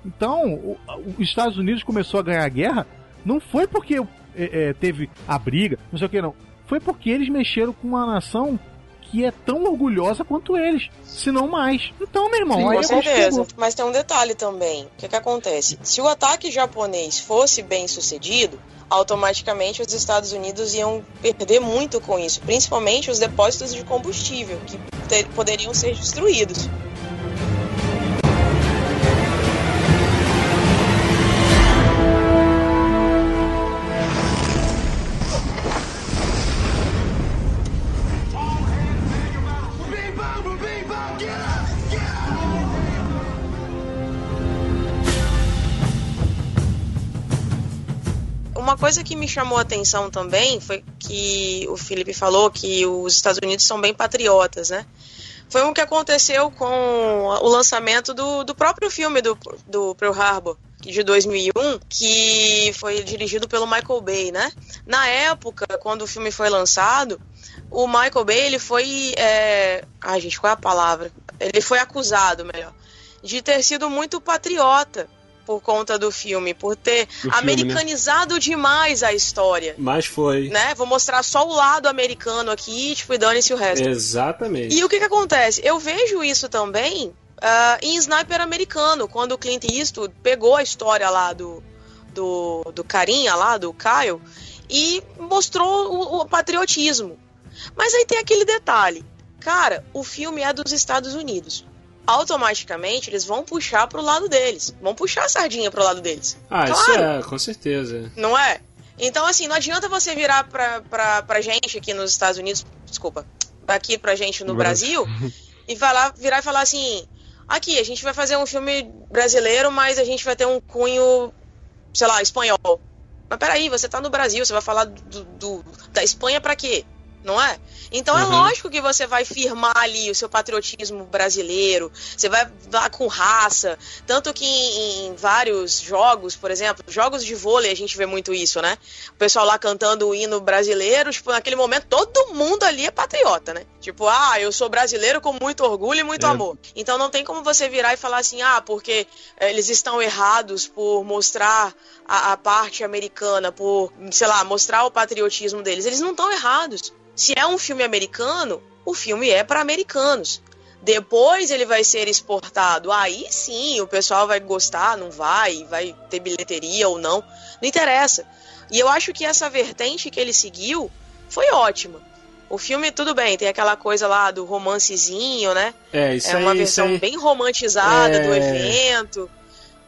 S3: Então, os Estados Unidos começou a ganhar a guerra, não foi porque é, é, teve a briga, não sei o que não. Foi porque eles mexeram com uma nação que é tão orgulhosa quanto eles, se não mais. Então, meu irmão,
S4: Sim,
S3: aí
S5: Com
S3: gente
S5: certeza. Mas tem um detalhe também. O que, que acontece? Se o ataque japonês fosse bem sucedido, automaticamente os Estados Unidos iam perder muito com isso, principalmente os depósitos de combustível, que poderiam ser destruídos. Coisa que me chamou a atenção também foi que o Felipe falou que os Estados Unidos são bem patriotas, né? Foi o que aconteceu com o lançamento do, do próprio filme do, do Pearl Harbor de 2001, que foi dirigido pelo Michael Bay, né? Na época, quando o filme foi lançado, o Michael Bay, ele foi... É... Ai, gente, qual é a palavra? Ele foi acusado, melhor, de ter sido muito patriota por conta do filme, por ter
S4: Do filme,
S5: americanizado demais a história.
S2: Mas foi.
S5: Né? Vou mostrar só o lado americano aqui, tipo, e dane-se o resto.
S2: Exatamente.
S5: E o que que acontece? Eu vejo isso também ah, em Sniper americano, quando o Clint Eastwood pegou a história lá do, do, do carinha lá, do Kyle, e mostrou o, o patriotismo. Mas aí tem aquele detalhe. Cara, o filme é dos Estados Unidos. Automaticamente eles vão puxar pro lado deles. Vão puxar a sardinha pro lado deles.
S2: Ah, isso
S5: Claro.
S2: é, com certeza.
S5: Não é? Então, assim, não adianta você virar pra, pra, pra gente aqui nos Estados Unidos, desculpa, aqui pra gente no Brasil, e falar, virar e falar assim: aqui, a gente vai fazer um filme brasileiro, mas a gente vai ter um cunho, sei lá, espanhol. Mas peraí, você tá no Brasil, você vai falar do, do- da Espanha pra quê? Não é? Então é
S2: Uhum.
S5: lógico que você vai firmar ali o seu patriotismo brasileiro, você vai lá com raça. Tanto que em, em vários jogos, por exemplo, jogos de vôlei a gente vê muito isso, né? O pessoal lá cantando o hino brasileiro, tipo, naquele momento todo mundo ali é patriota, né? Tipo, ah, eu sou brasileiro com muito orgulho e muito
S2: É.
S5: amor. Então não tem como você virar e falar assim, ah, porque eh, eles estão errados por mostrar a, a parte americana, por, sei lá, mostrar o patriotismo deles. Eles não estão errados. Se é um filme americano, o filme é para americanos. Depois ele vai ser exportado. Aí sim, o pessoal vai gostar, não vai, vai ter bilheteria ou não. Não interessa. E eu acho que essa vertente que ele seguiu foi ótima. O filme, tudo bem, tem aquela coisa lá do romancezinho, né?
S2: É, isso
S5: é uma
S2: aí,
S5: versão
S2: aí.
S5: bem romantizada
S2: É.
S5: do evento.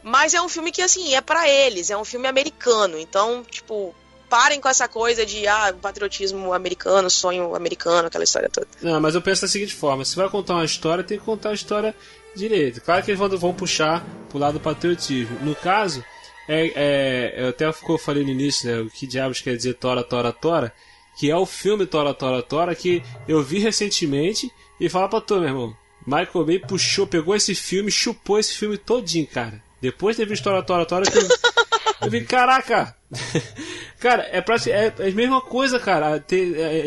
S5: Mas é um filme que, assim, é pra eles, é um filme americano. Então, tipo, parem com essa coisa de, ah, patriotismo americano, sonho americano, aquela história toda.
S2: Não, mas eu penso da seguinte forma: se vai contar uma história, tem que contar a história direito. Claro que eles vão, vão puxar pro lado do patriotismo. No caso, é, é, eu até ficou, falei no início, né? O que diabos quer dizer Tora, Tora, Tora? Que é o filme Tora, Tora, Tora que eu vi recentemente e falar pra tu, meu irmão. Michael Bay puxou, pegou esse filme, chupou esse filme todinho, cara. Depois de ter visto Tora, Tora, Tora, que eu, eu vi, caraca! cara, é, prati- é, é a mesma coisa, cara. É,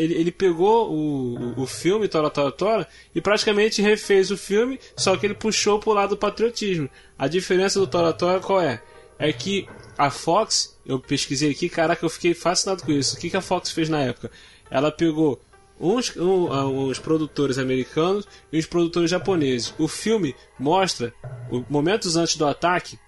S2: ele, ele pegou o, o, o filme Tora, Tora, Tora e praticamente refez o filme, só que ele puxou pro lado do patriotismo. A diferença do Tora, Tora qual é? É que a Fox, eu pesquisei aqui, caraca, eu fiquei fascinado com isso. O que, que a Fox fez na época? Ela pegou uns, um, ah, uns produtores americanos e uns produtores japoneses. O filme mostra, momentos antes do ataque,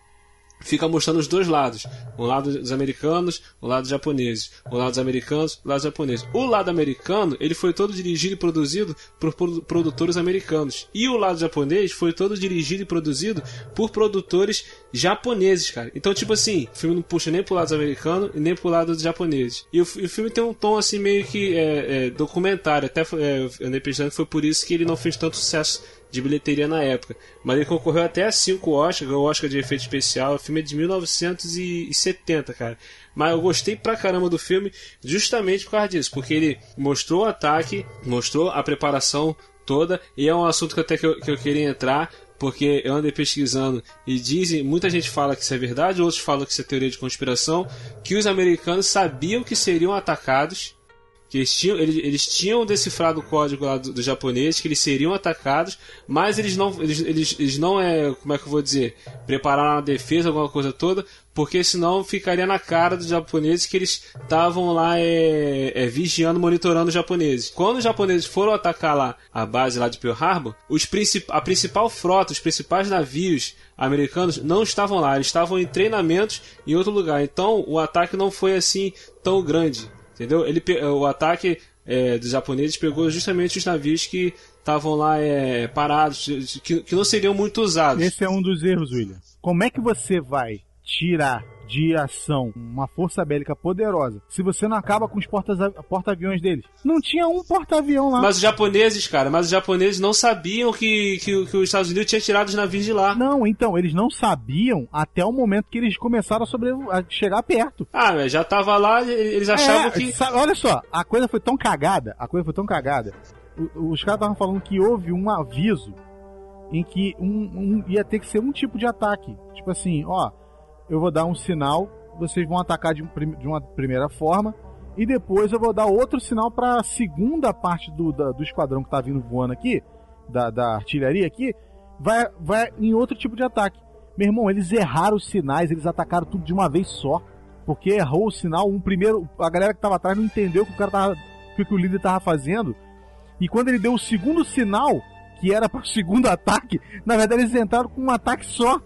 S2: fica mostrando os dois lados. Um lado dos americanos, um lado dos japoneses. Um lado dos americanos, um lado dos japoneses. O lado americano, ele foi todo dirigido e produzido por produ- produtores americanos. E o lado japonês foi todo dirigido e produzido por produtores japoneses, cara. Então, tipo assim, o filme não puxa nem pro lado dos americanos e nem pro lado dos japoneses. E o, o filme tem um tom, assim, meio que é, é, documentário. Até é, eu andei pesquisando que foi por isso que ele não fez tanto sucesso de bilheteria na época. Mas ele concorreu até a 5 Oscars, o Oscar de efeito especial. O filme é de 1970, cara. Mas eu gostei pra caramba do filme justamente por causa disso, porque ele mostrou o ataque, mostrou a preparação toda, e é um assunto que até que eu, que eu queria entrar, porque eu andei pesquisando e dizem, muita gente fala que isso é verdade, outros falam que isso é teoria de conspiração, que os americanos sabiam que seriam atacados que eles tinham, eles, eles tinham decifrado o código lá do, do japonês, que eles seriam atacados, mas eles não, eles, eles, eles não é, como é que eu vou dizer, prepararam a defesa, alguma coisa toda, porque senão ficaria na cara dos japoneses que eles estavam lá é, é, vigiando, monitorando os japoneses. Quando os japoneses foram atacar lá a base lá de Pearl Harbor, os princip, a principal frota, os principais navios americanos não estavam lá, eles estavam em treinamentos em outro lugar. Então o ataque não foi assim tão grande. Entendeu? Ele, o ataque é, dos japoneses pegou justamente os navios que estavam lá é, parados, que, que não seriam muito usados.
S3: Esse é um dos erros, William. Como é que você vai tirar de ação uma força bélica poderosa se você não acaba com os porta-aviões deles? Não tinha um porta-avião lá.
S2: Mas os japoneses, cara, mas os japoneses não sabiam que, que, que os Estados Unidos tinha tirado os navios de lá.
S3: Não, então, eles não sabiam até o momento que eles começaram a, sobre... a chegar perto.
S2: Ah, mas já tava lá, eles achavam
S3: É,
S2: que.
S3: sabe, olha só, a coisa foi tão cagada, a coisa foi tão cagada. O- os caras estavam falando que houve um aviso em que um, um- ia ter que ser um tipo de ataque. Tipo assim, ó, eu vou dar um sinal, vocês vão atacar de, de uma primeira forma, e depois eu vou dar outro sinal para a segunda parte do, da- do esquadrão que tá vindo voando aqui, da, da artilharia aqui, vai, vai em outro tipo de ataque. Meu irmão, eles erraram os sinais, eles atacaram tudo de uma vez só. Porque errou o sinal, um primeiro. A galera que tava atrás não entendeu o que o cara tava. que o líder tava fazendo. E quando ele deu o segundo sinal, que era para o segundo ataque, na verdade eles entraram com um ataque só.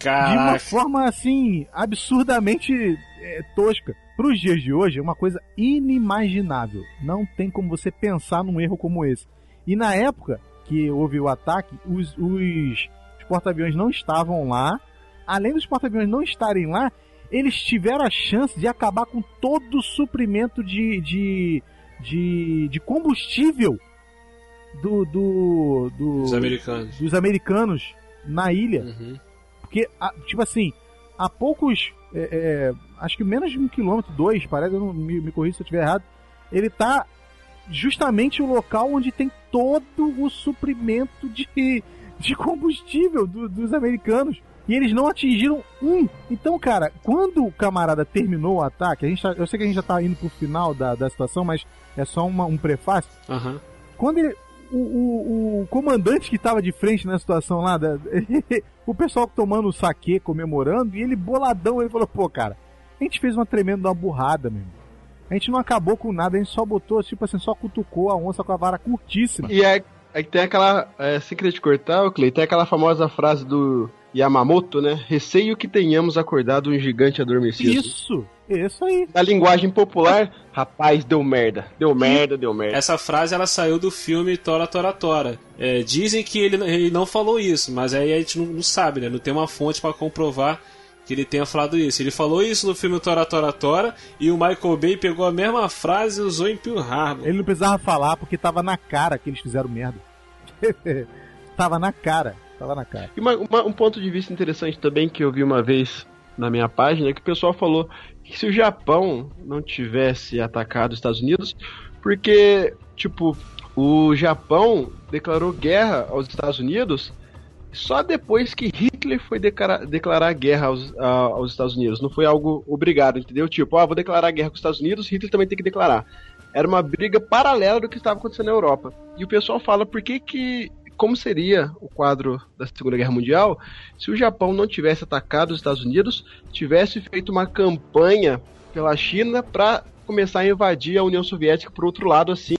S3: De uma
S2: Caraca.
S3: forma assim, absurdamente é, tosca. Para os dias de hoje, é uma coisa inimaginável. Não tem como você pensar num erro como esse. E na época que houve o ataque, os, os, os porta-aviões não estavam lá. Além dos porta-aviões não estarem lá, eles tiveram a chance de acabar com todo o suprimento de, de, de, de combustível do, do, do-
S2: Os americanos.
S3: dos americanos na ilha.
S2: Uhum.
S3: Porque, tipo assim, há poucos. é, é, acho que menos de um quilômetro, dois, parece, eu não me, me corrija se eu estiver errado. Ele tá justamente o local onde tem todo o suprimento de, de combustível do- dos americanos. E eles não atingiram um. Então, cara, quando o camarada terminou o ataque, a gente tá- eu sei que a gente já tá indo pro final da, da situação, mas é só uma- um prefácio
S2: Aham.
S3: quando ele, o, o, o comandante que tava de frente na situação lá, da- o pessoal tomando o saque, comemorando, e ele boladão, ele falou, pô, cara, a gente fez uma tremenda uma burrada, meu irmão. A gente não acabou com nada, a gente só botou, tipo assim, só cutucou a onça com a vara curtíssima.
S4: E é, aí tem aquela. É, sem querer te cortar, Clay, tem aquela famosa frase do Yamamoto, né? Receio que tenhamos acordado um gigante adormecido.
S3: Isso, isso aí.
S4: Na linguagem popular, rapaz, deu merda. Deu merda, deu merda.
S2: Essa frase ela saiu do filme Tora Tora Tora. É, dizem que ele, ele não falou isso, mas aí a gente não, não sabe, né? Não tem uma fonte pra comprovar que ele tenha falado isso. Ele falou isso no filme Tora Tora Tora e o Michael Bay pegou a mesma frase e usou em Pearl Harbor.
S3: Ele não precisava falar porque tava na cara que eles fizeram merda. tava na cara, tava na cara.
S4: E uma- uma- um ponto de vista interessante também que eu vi uma vez na minha página é que o pessoal falou que se o Japão não tivesse atacado os Estados Unidos, porque, tipo, o Japão declarou guerra aos Estados Unidos só depois que Hitler foi declarar, declarar guerra aos, aos Estados Unidos. Não foi algo obrigado, entendeu? Tipo, ah, vou declarar guerra com os Estados Unidos, Hitler também tem que declarar. Era uma briga paralela do que estava acontecendo na Europa. E o pessoal fala por que que como seria o quadro da Segunda Guerra Mundial se o Japão não tivesse atacado os Estados Unidos, tivesse feito uma campanha pela China para começar a invadir a União Soviética por outro lado, assim,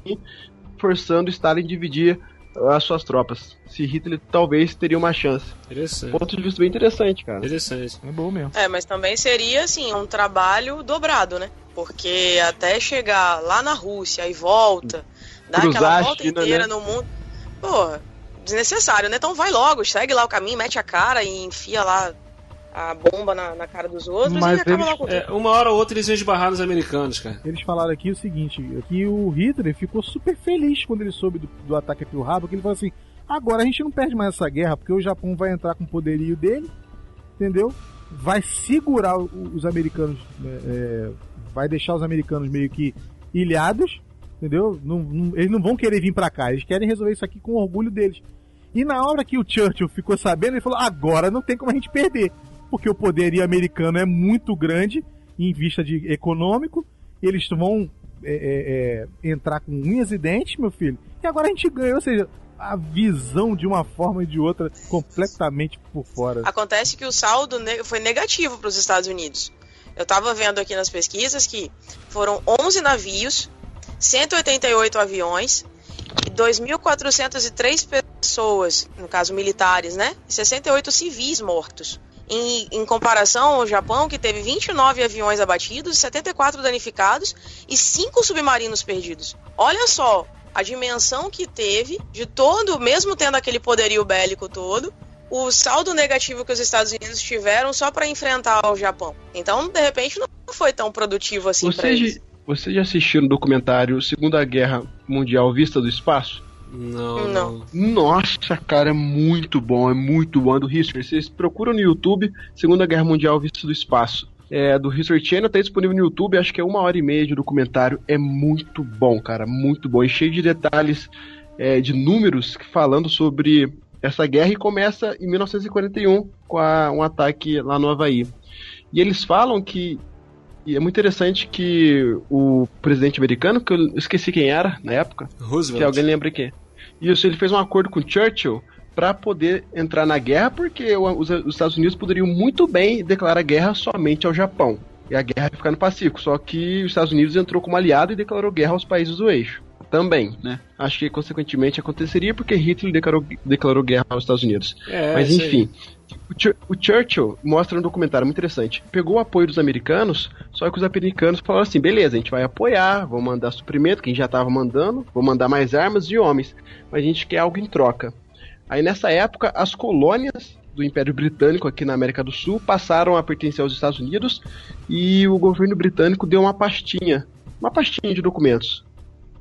S4: forçando Stalin a dividir uh, as suas tropas. Se Hitler talvez teria uma chance.
S2: Interessante.
S4: Ponto de vista bem interessante, cara.
S2: Interessante.
S3: É bom mesmo.
S5: É, mas também seria, assim, um trabalho dobrado, né? Porque até chegar lá na Rússia e volta, dar
S4: Cruzar
S5: aquela
S4: a
S5: volta
S4: China,
S5: inteira
S4: né?
S5: no mundo. Porra, desnecessário, né? Então vai logo, segue lá o caminho, mete a cara e enfia lá a bomba na, na cara dos outros
S3: Mas
S5: e acaba
S3: eles-
S5: lá com.
S2: É, uma hora ou outra eles iam esbarrar nos americanos, cara.
S3: Eles falaram aqui o seguinte, que o Hitler ficou super feliz quando ele soube do, do ataque a Pearl Harbor, que ele falou assim, agora a gente não perde mais essa guerra, porque o Japão vai entrar com o poderio dele, entendeu? Vai segurar os americanos, né, é, vai deixar os americanos meio que ilhados, entendeu? Não- não- eles não vão querer vir pra cá, eles querem resolver isso aqui com o orgulho deles. E na hora que o Churchill ficou sabendo, ele falou, agora não tem como a gente perder, porque o poderio americano é muito grande em vista de econômico, eles vão é, é, é, entrar com unhas e dentes, meu filho. E agora a gente ganha, ou seja, a visão de uma forma e de outra completamente por fora.
S5: Acontece que o saldo foi negativo para os Estados Unidos. Eu tava vendo aqui nas pesquisas que foram 11 navios, 188 aviões, 2.403 pessoas, no caso militares, né? E 68 civis mortos. Em, em comparação ao Japão, que teve 29 aviões abatidos, 74 danificados e 5 submarinos perdidos. Olha só a dimensão que teve de todo, mesmo tendo aquele poderio bélico todo, o saldo negativo que os Estados Unidos tiveram só para enfrentar o Japão. Então, de repente, não foi tão produtivo assim
S4: Vocês,
S5: eles.
S4: Vocês já assistiram o documentário Segunda Guerra Mundial Vista do Espaço?
S2: Não,
S5: Não.
S2: não.
S4: Nossa, cara, é muito bom, é muito bom. É do History. Vocês procuram no YouTube Segunda Guerra Mundial Vista do Espaço. É do History Channel, tá disponível no YouTube, acho que é uma hora e meia de documentário. É muito bom, cara, muito bom. E cheio de detalhes, é, de números falando sobre essa guerra e começa em 1941 com a- um ataque lá no Havaí. E eles falam que. E é muito interessante que o presidente americano, que eu esqueci quem era na época,
S2: Roosevelt.
S4: se alguém lembra quem. Isso, ele fez um acordo com Churchill para poder entrar na guerra, porque os, os Estados Unidos poderiam muito bem declarar guerra somente ao Japão. E a guerra ia ficar no Pacífico. Só que os Estados Unidos entrou como aliado e declarou guerra aos países do eixo. Também, né? Acho que consequentemente aconteceria porque Hitler declarou, declarou guerra aos Estados Unidos.
S2: É,
S4: Mas enfim, o, Chur- o Churchill mostra um documentário muito interessante. Pegou o apoio dos americanos, só que os americanos falaram assim: beleza, a gente vai apoiar, vou mandar suprimento, quem já estava mandando, vou mandar mais armas e homens, mas a gente quer algo em troca. Aí nessa época, as colônias do Império Britânico aqui na América do Sul passaram a pertencer aos Estados Unidos e o governo britânico deu uma pastinha, uma pastinha de documentos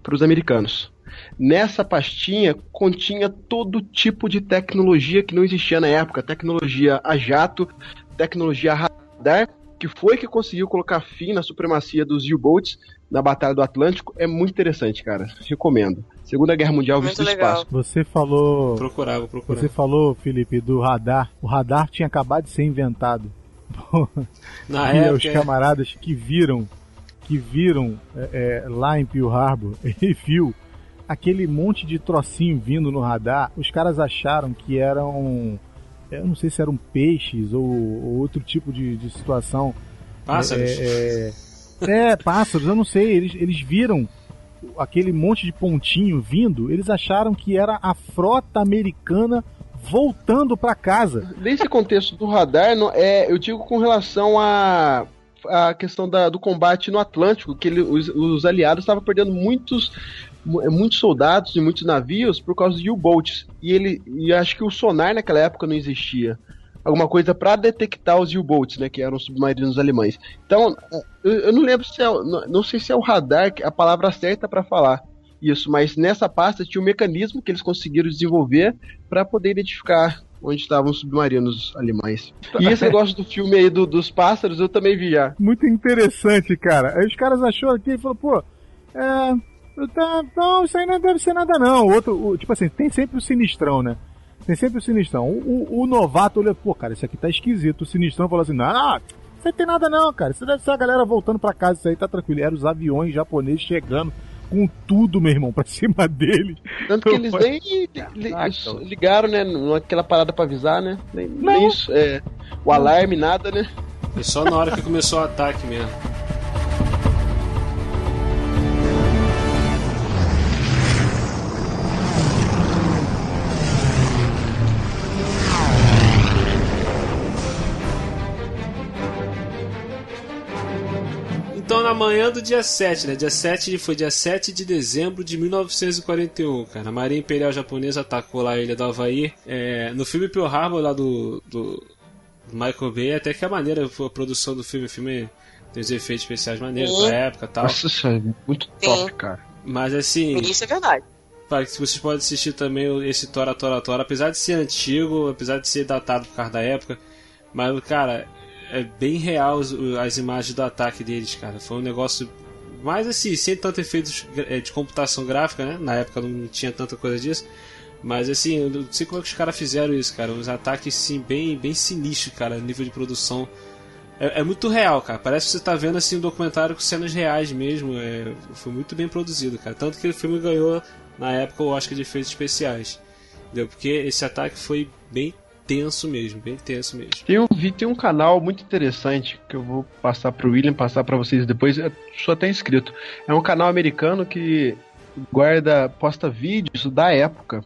S4: para os americanos. Nessa pastinha continha todo tipo de tecnologia que não existia na época, tecnologia a jato, tecnologia a radar, que foi que conseguiu colocar fim na supremacia dos U-boats na Batalha do Atlântico. É muito interessante, cara. Recomendo. Segunda Guerra Mundial
S5: Muito
S4: visto do espaço.
S3: Você falou.
S2: Vou procurar, vou procurar.
S3: Você falou, Felipe, do radar. O radar tinha acabado de ser inventado.
S2: Na
S3: e
S2: época,
S3: os camaradas que viram, que viram é, é, lá em Pearl Harbor, ele viu aquele monte de trocinho vindo no radar. Os caras acharam que eram, eu não sei se eram peixes ou, ou outro tipo de, de situação.
S2: pássaros.
S3: É, é, é, pássaros, eu não sei. Eles, eles viram aquele monte de pontinho vindo. Eles acharam que era a frota americana voltando para casa.
S4: Nesse contexto do radar, é, eu digo com relação a a questão da- do combate no Atlântico, que ele- os, os aliados estavam perdendo muitos mu- muitos soldados e muitos navios por causa de U-boats. E ele e acho que o sonar naquela época não existia. Alguma coisa para detectar os U-boats, né, que eram os submarinos alemães. Então, eh, eu, eu não lembro se é, não, não sei se é o radar que- a palavra certa para falar isso, mas nessa pasta tinha um mecanismo que eles conseguiram desenvolver para poder identificar onde estavam os submarinos alemães. E esse negócio do filme aí do- dos pássaros eu também vi já.
S3: Muito interessante, cara. Aí os caras achou aqui e falou, pô, é. Tá, não, isso aí não deve ser nada não. O Outro, o- tipo assim, tem sempre o sinistrão, né? Tem sempre o sinistrão. O, o- o novato olhou, pô, cara, isso aqui tá esquisito. O sinistrão falou assim, não, isso aí tem nada não, cara. Isso deve ser a galera voltando pra casa, isso aí tá tranquilo. Eram os aviões japoneses chegando com tudo, meu irmão, pra cima deles.
S4: Tanto que eles nem li-
S3: Caraca.
S4: ligaram, né, naquela parada pra avisar, né? Nem,
S3: Não.
S4: nem isso, é, o alarme, nada, né?
S2: Foi só na hora que começou o ataque mesmo. Manhã do dia 7, né? Dia 7 foi dia 7 de dezembro de 1941, cara. A Marinha Imperial Japonesa atacou lá a ilha do Havaí. É, no filme Pearl Harbor lá do, do Michael Bay, até que a maneira, a produção do filme, o filme tem os efeitos especiais maneiros
S5: Sim.
S2: da época e tal.
S4: Nossa, isso é muito top, cara.
S2: Mas assim,
S5: Isso é verdade.
S2: para que vocês podem assistir também esse Tora Tora Tora, apesar de ser antigo, apesar de ser datado por causa da época, mas cara, é bem real o- as imagens do ataque deles, cara. Foi um negócio mais assim, sem tanto efeitos eh, de computação gráfica, né? Na época não tinha tanta coisa disso. Mas assim, eu não sei como é que os caras fizeram isso, cara. Uns ataques sim, bem, bem sinistros, cara, nível de produção. É, é muito real, cara. Parece que você tá vendo assim um documentário com cenas reais mesmo. É, foi muito bem produzido, cara. Tanto que o filme ganhou na época o Oscar de efeitos especiais. Entendeu? Porque esse ataque foi bem tenso mesmo, bem tenso mesmo.
S4: Tem um, vi- tem um canal muito interessante que eu vou passar pro William, passar pra vocês depois. Eu sou até inscrito. É um canal americano que guarda, posta vídeos da época.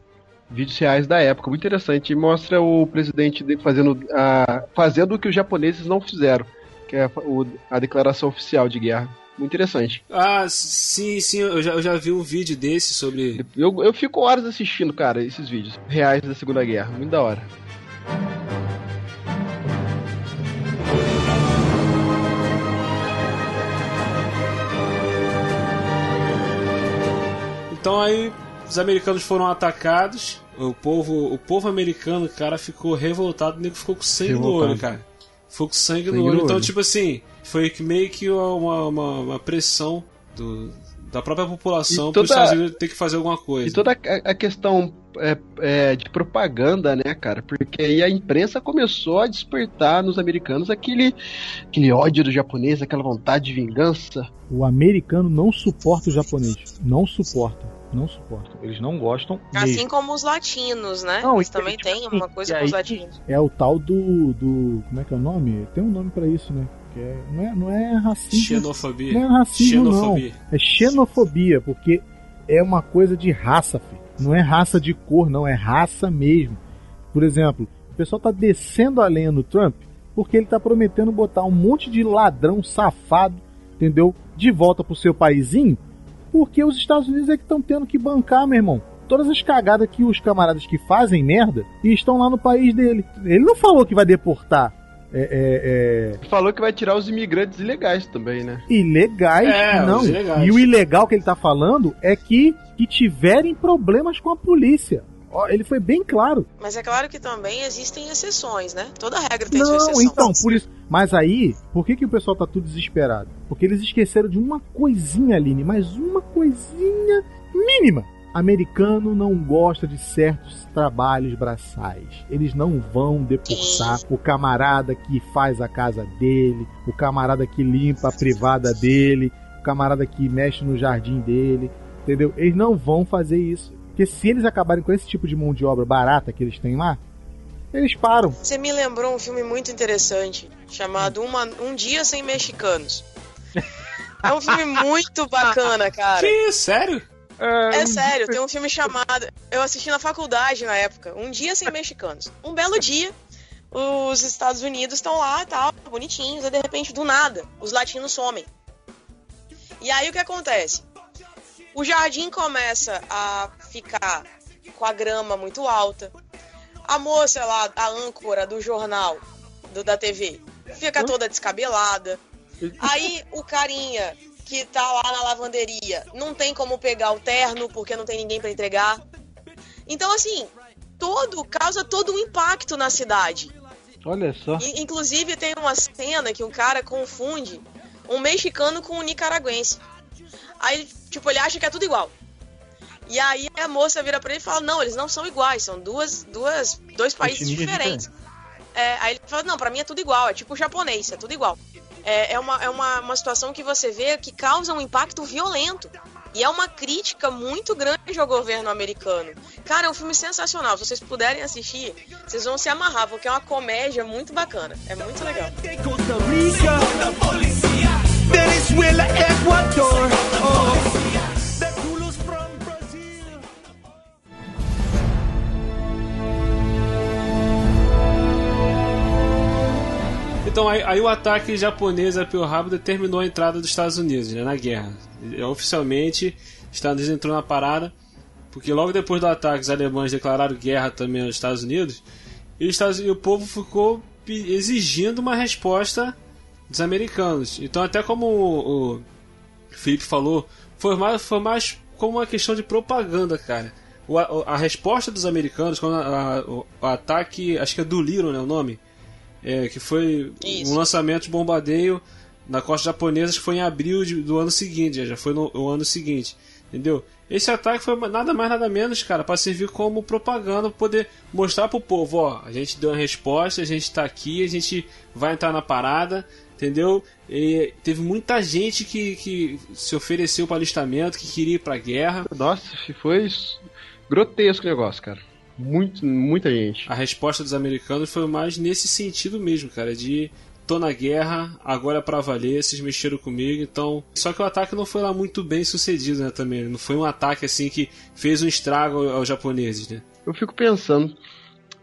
S4: Vídeos reais da época, muito interessante. E mostra o presidente de- fazendo, a, fazendo o que os japoneses não fizeram, que é a, o- a declaração oficial de guerra. Muito interessante.
S2: Ah, sim, sim, eu já, eu já vi um vídeo desse sobre.
S4: Eu, eu fico horas assistindo, cara, esses vídeos reais da Segunda Guerra. Muito da hora.
S2: Então aí os americanos foram atacados. O povo, o povo americano, cara, ficou revoltado, o nego ficou com sangue no
S4: Revoltado.
S2: olho, cara. Ficou com sangue,
S4: Sangue
S2: no olho.
S4: no
S2: Então,
S4: olho.
S2: tipo assim, foi meio que uma, uma, uma pressão do, da própria população para os Estados Unidos ter que fazer alguma coisa.
S4: E toda a, a questão é, é, de propaganda, né, cara? Porque aí a imprensa começou a despertar nos americanos aquele, aquele ódio do japonês, aquela vontade de vingança.
S3: O americano não suporta o japonês. Não suporta. Não suporta. Eles não gostam
S5: Assim
S3: mesmo.
S5: como os latinos, né?
S3: Não,
S5: Eles
S3: e-
S5: também
S3: tipo
S5: têm
S3: assim,
S5: uma coisa
S3: e
S5: com os latinos.
S3: É o tal do, do. Como é que é o nome? Tem um nome pra isso, né? É, não, é, não é racismo.
S2: Xenofobia.
S3: Não é racismo,
S2: Xenofobia.
S3: não. É xenofobia, porque é uma coisa de raça, filho. Não é raça de cor, não. É raça mesmo. Por exemplo, o pessoal tá descendo a lenha no Trump porque ele tá prometendo botar um monte de ladrão safado, entendeu? De volta pro seu paizinho, porque os Estados Unidos é que estão tendo que bancar, meu irmão. Todas as cagadas que os camaradas que fazem merda e estão lá no país dele. Ele não falou que vai deportar é, é, é,
S4: Falou que vai tirar os imigrantes ilegais também, né?
S3: ilegais,
S2: É,
S3: não.
S2: os ilegais.
S3: E o ilegal que ele tá falando é que, que tiverem problemas com a polícia. Ó, ele foi bem claro.
S5: Mas é claro que também existem exceções, né? Toda regra tem sua
S3: Não,
S5: exceção.
S3: então, por isso. Mas aí, por que, que o pessoal tá tudo desesperado? Porque eles esqueceram de uma coisinha, Aline, mas uma coisinha mínima. Americano não gosta de certos trabalhos braçais. Eles não vão deportar o camarada que faz a casa dele, o camarada que limpa a privada dele, o camarada que mexe no jardim dele, entendeu? Eles não vão fazer isso. Porque se eles acabarem com esse tipo de mão de obra barata que eles têm lá, eles param.
S5: Você me lembrou um filme muito interessante chamado Uma- Um Dia Sem Mexicanos. É um filme muito bacana, cara.
S2: Que isso, sério?
S5: É sério, tem um filme chamado. Eu assisti na faculdade na época, Um Dia Sem Mexicanos. Um belo dia, os Estados Unidos estão lá, tal, bonitinhos, e de repente, do nada, os latinos somem. E aí o que acontece? O jardim começa a ficar com a grama muito alta. A moça lá, a âncora do jornal, do, da TV, fica toda descabelada. Aí o carinha que tá lá na lavanderia não tem como pegar o terno porque não tem ninguém pra entregar. Então, assim, todo causa todo um impacto na cidade.
S4: Olha só.
S5: E, inclusive, tem uma cena que um cara confunde um mexicano com um nicaragüense. Aí, tipo, ele acha que é tudo igual. E aí a moça vira pra ele e fala: Não, eles não são iguais, são duas, duas, dois países
S3: Etnias
S5: diferentes. É, aí ele fala: Não, pra mim é tudo igual, é tipo o japonês, é tudo igual. É, é, uma, é uma, uma situação que você vê que causa um impacto violento. E é uma crítica muito grande ao governo americano. Cara, é um filme sensacional. Se vocês puderem assistir, vocês vão se amarrar, porque é uma comédia muito bacana. É muito legal.
S7: Venezuela, oh,
S2: Então aí, aí o ataque japonês a Pearl Harbor determinou a entrada dos Estados Unidos né, na guerra. E, Oficialmente, os Estados Unidos entrou na parada, porque logo depois do ataque os alemães declararam guerra também aos Estados Unidos, e, os Estados- e o povo ficou exigindo uma resposta dos americanos. Então até como o, o Felipe falou, foi mais, foi mais como uma questão de propaganda, cara. O- a, a resposta dos americanos, quando a- a- o, o ataque, acho que é do Little, né, o nome? É, que foi
S5: Isso.
S2: um lançamento de bombardeio na costa japonesa, que foi em abril de- do ano seguinte, já foi no, no ano seguinte, entendeu? Esse ataque foi nada mais nada menos, cara, para servir como propaganda, pra poder mostrar pro povo, ó, a gente deu uma resposta, a gente tá aqui, a gente vai entrar na parada, entendeu? E teve muita gente que, que se ofereceu para alistamento, que queria ir pra guerra.
S4: Nossa, foi grotesco o negócio, cara. Muito, muita gente.
S2: A resposta dos americanos foi mais nesse sentido mesmo, cara, de tô na guerra, agora é pra valer, vocês mexeram comigo, então. Só que o ataque não foi lá muito bem sucedido, né, também. Não foi um ataque assim que fez um estrago aos japoneses, né?
S4: Eu fico pensando,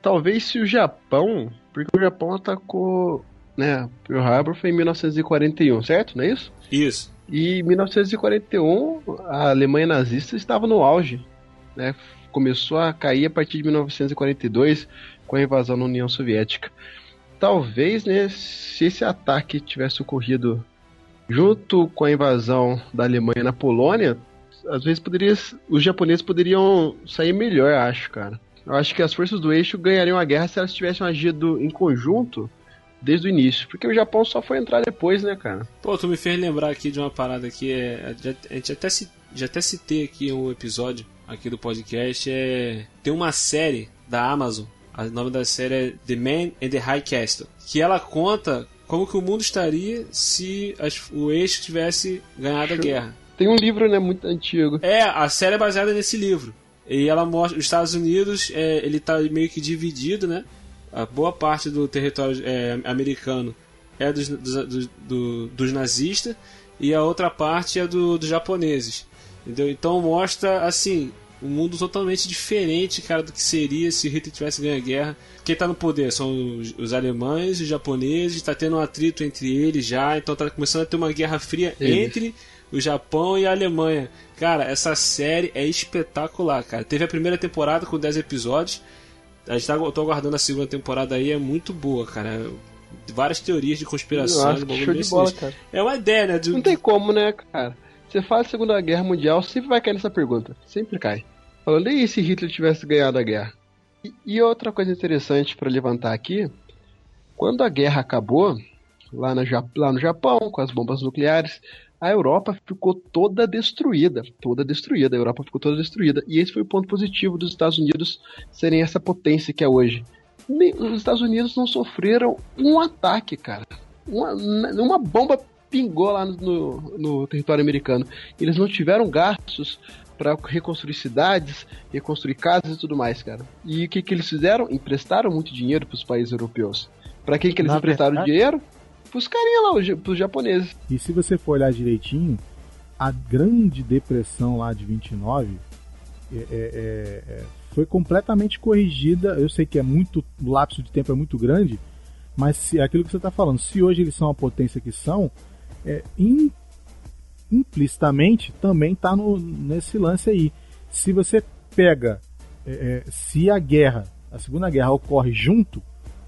S4: talvez se o Japão, porque o Japão atacou, né, Pearl Harbor foi em 1941, certo? Não é isso?
S2: Isso.
S4: E em 1941 a Alemanha nazista estava no auge, né? Começou a cair a partir de 1942 com a invasão na União Soviética. Talvez, né, se esse ataque tivesse ocorrido junto com a invasão da Alemanha na Polônia, às vezes poderia, os japoneses poderiam sair melhor, acho, cara. Eu acho que as forças do eixo ganhariam a guerra se elas tivessem agido em conjunto desde o início. Porque o Japão só foi entrar depois, né, cara?
S2: Pô, tu me fez lembrar aqui de uma parada que é. A gente até, já até citei aqui um episódio aqui do podcast. É, tem uma série da Amazon. O nome da série é The Man and the High Castle. Que ela conta como que o mundo estaria se as- o eixo tivesse ganhado a guerra.
S4: Tem um livro, né, muito antigo.
S2: É, a série é baseada nesse livro. E ela mostra os Estados Unidos, é, ele tá meio que dividido, né? A boa parte do território é, americano é dos, dos, dos- do- dos nazistas e a outra parte é do, dos japoneses. Entendeu? Então mostra, assim, um mundo totalmente diferente, cara, do que seria se Hitler tivesse ganho a guerra. Quem tá no poder são os, os alemães, os japoneses, tá tendo um atrito entre eles já, então tá começando a ter uma guerra fria
S4: Eles.
S2: entre o Japão e a Alemanha. Cara, essa série é espetacular, cara. Teve a primeira temporada com 10 episódios. A gente tá, eu tô aguardando a segunda temporada aí, é muito boa, cara. Várias teorias de conspiração.
S4: Nossa, show de bola, cara.
S2: É uma ideia, né? de-
S4: Não tem como, né, cara? Você fala de Segunda Guerra Mundial, sempre vai cair nessa pergunta. Sempre cai. Falando, e se Hitler tivesse ganhado a guerra? E, e outra coisa interessante pra levantar aqui, quando a guerra acabou, lá, Ja- lá no Japão, com as bombas nucleares, a Europa ficou toda destruída. Toda destruída. A Europa ficou toda destruída. E esse foi o ponto positivo dos Estados Unidos serem essa potência que é hoje. Nem- os Estados Unidos não sofreram um ataque, cara. Uma, uma bomba pingou lá no, no território americano. Eles não tiveram gastos para reconstruir cidades, reconstruir casas e tudo mais, cara. E o que, que eles fizeram? Emprestaram muito dinheiro para os países europeus. Para quem que eles
S3: Na
S4: emprestaram
S3: verdade-
S4: dinheiro? Pros carinha lá, os ja- pros japoneses.
S3: E se você for olhar direitinho, a grande depressão lá de 29 é, é, é, é, foi completamente corrigida. Eu sei que é muito, o lapso de tempo é muito grande, mas se, é aquilo que você está falando, se hoje eles são a potência que são, é, im- implicitamente também está nesse lance aí. Se você pega, é, é, se a guerra, a Segunda Guerra ocorre junto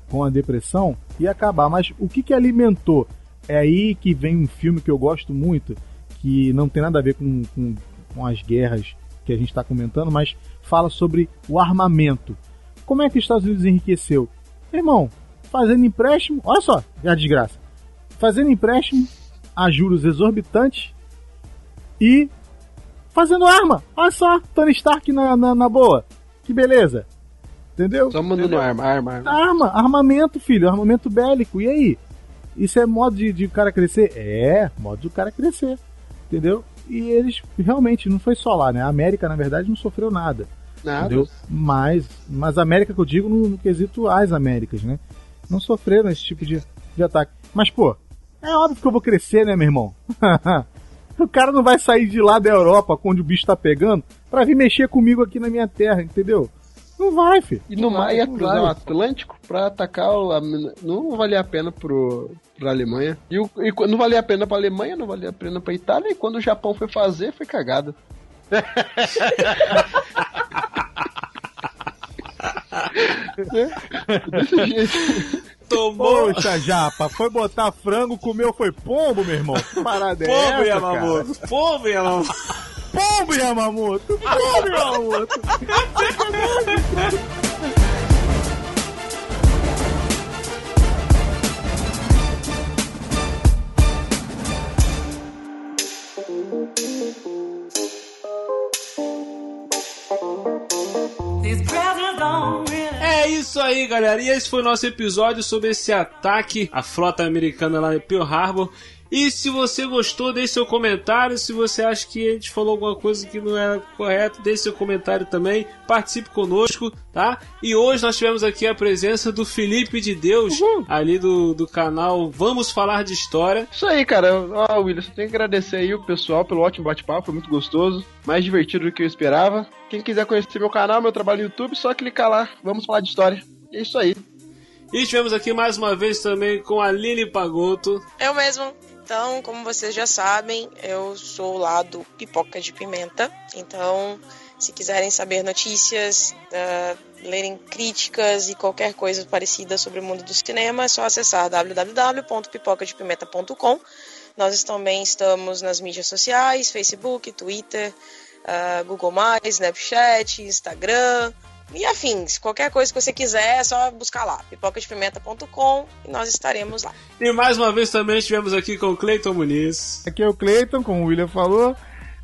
S3: com a depressão, ia acabar. Mas o que, que alimentou? É aí que vem um filme que eu gosto muito, que não tem nada a ver com, com, com as guerras que a gente está comentando, mas fala sobre o armamento. Como é que os Estados Unidos enriqueceu? Irmão, fazendo empréstimo, olha só, é a desgraça. Fazendo empréstimo a juros exorbitantes e fazendo arma. Olha só, Tony Stark na, na, na boa. Que beleza. Entendeu?
S4: Só mandando
S3: Entendeu?
S4: arma, arma, arma.
S3: Arma, armamento, filho, armamento bélico. E aí? Isso é modo de, de o cara crescer? É, modo do cara crescer. Entendeu? E eles realmente não foi só lá, né? A América, na verdade, não sofreu nada.
S4: Nada.
S3: Entendeu? Mas, mas a América que eu digo no, no quesito as Américas, né? Não sofreram esse tipo de, de ataque. Mas, pô, é óbvio que eu vou crescer, né, meu irmão? o cara não vai sair de lá da Europa, onde o bicho tá pegando, pra vir mexer comigo aqui na minha terra, entendeu? Não vai, filho.
S4: E no mar ia cruzar o. Atlântico pra atacar o. a- Não valia a pena pro, pra Alemanha. E, o- e não valia a pena pra Alemanha, não valia a pena pra Itália. E quando o Japão foi fazer, foi cagada. Desse jeito.
S2: Tomou
S3: Poxa, Japa, foi botar frango, comeu, foi pombo, meu irmão. Parada é
S2: pombo
S3: essa,
S2: Yamamoto. Pombo Yamamoto.
S3: cara? Pombo, Yamamoto. Pombo, Yamamoto.
S2: isso aí, galera. E esse foi o nosso episódio sobre esse ataque à frota americana lá em Pearl Harbor. E se você gostou, deixe seu comentário. Se você acha que a gente falou alguma coisa que não era correto, deixe seu comentário também. Participe conosco, tá? E hoje nós tivemos aqui a presença do Felipe de Deus, ali do, do canal Vamos Falar de História.
S4: Isso aí, cara. Ó, William, você tem que agradecer aí o pessoal pelo ótimo bate-papo, foi muito gostoso. Mais divertido do que eu esperava. Quem quiser conhecer meu canal, meu trabalho no YouTube, só clicar lá. Vamos falar de história. É isso aí.
S2: E tivemos aqui mais uma vez também com a Aline Pagoto.
S5: Eu mesmo. Então, como vocês já sabem, eu sou lá do Pipoca de Pimenta. Então, se quiserem saber notícias, ah, lerem críticas e qualquer coisa parecida sobre o mundo do cinema, é só acessar www.pipocadepimenta.com. Nós também estamos nas mídias sociais, Facebook, Twitter, ah, Google+, Snapchat, Instagram e afins. Qualquer coisa que você quiser é só buscar lá, pipocadepimenta.com e nós estaremos lá.
S2: E mais uma vez também estivemos aqui com o Cleiton Muniz.
S3: Aqui é o Cleiton, como o William falou.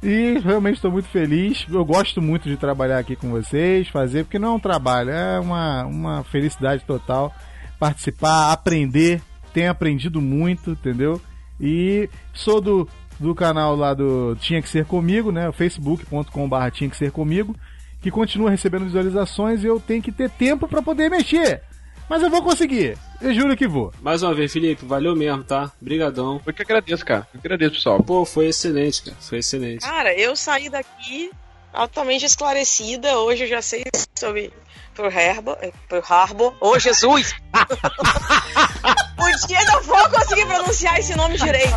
S3: E realmente estou muito feliz. Eu gosto muito de trabalhar aqui com vocês, fazer, porque não é um trabalho, é uma, uma felicidade total. Participar, aprender. Tenho aprendido muito, entendeu? E sou do, do canal lá do Tinha Que Ser Comigo, né? facebook.com.br Tinha Que Ser Comigo, que continua recebendo visualizações e eu tenho que ter tempo para poder mexer. Mas eu vou conseguir. Eu juro que vou.
S2: Mais uma vez, Felipe, valeu mesmo, tá? Brigadão.
S4: Eu que agradeço, cara. Eu que agradeço, pessoal.
S2: Pô, foi excelente, cara. Foi excelente.
S5: Cara, eu saí daqui altamente esclarecida. Hoje eu já sei sobre Pearl Harbor. eh, Pearl Harbor. Ô, Jesus! o dia não vou conseguir pronunciar esse nome direito.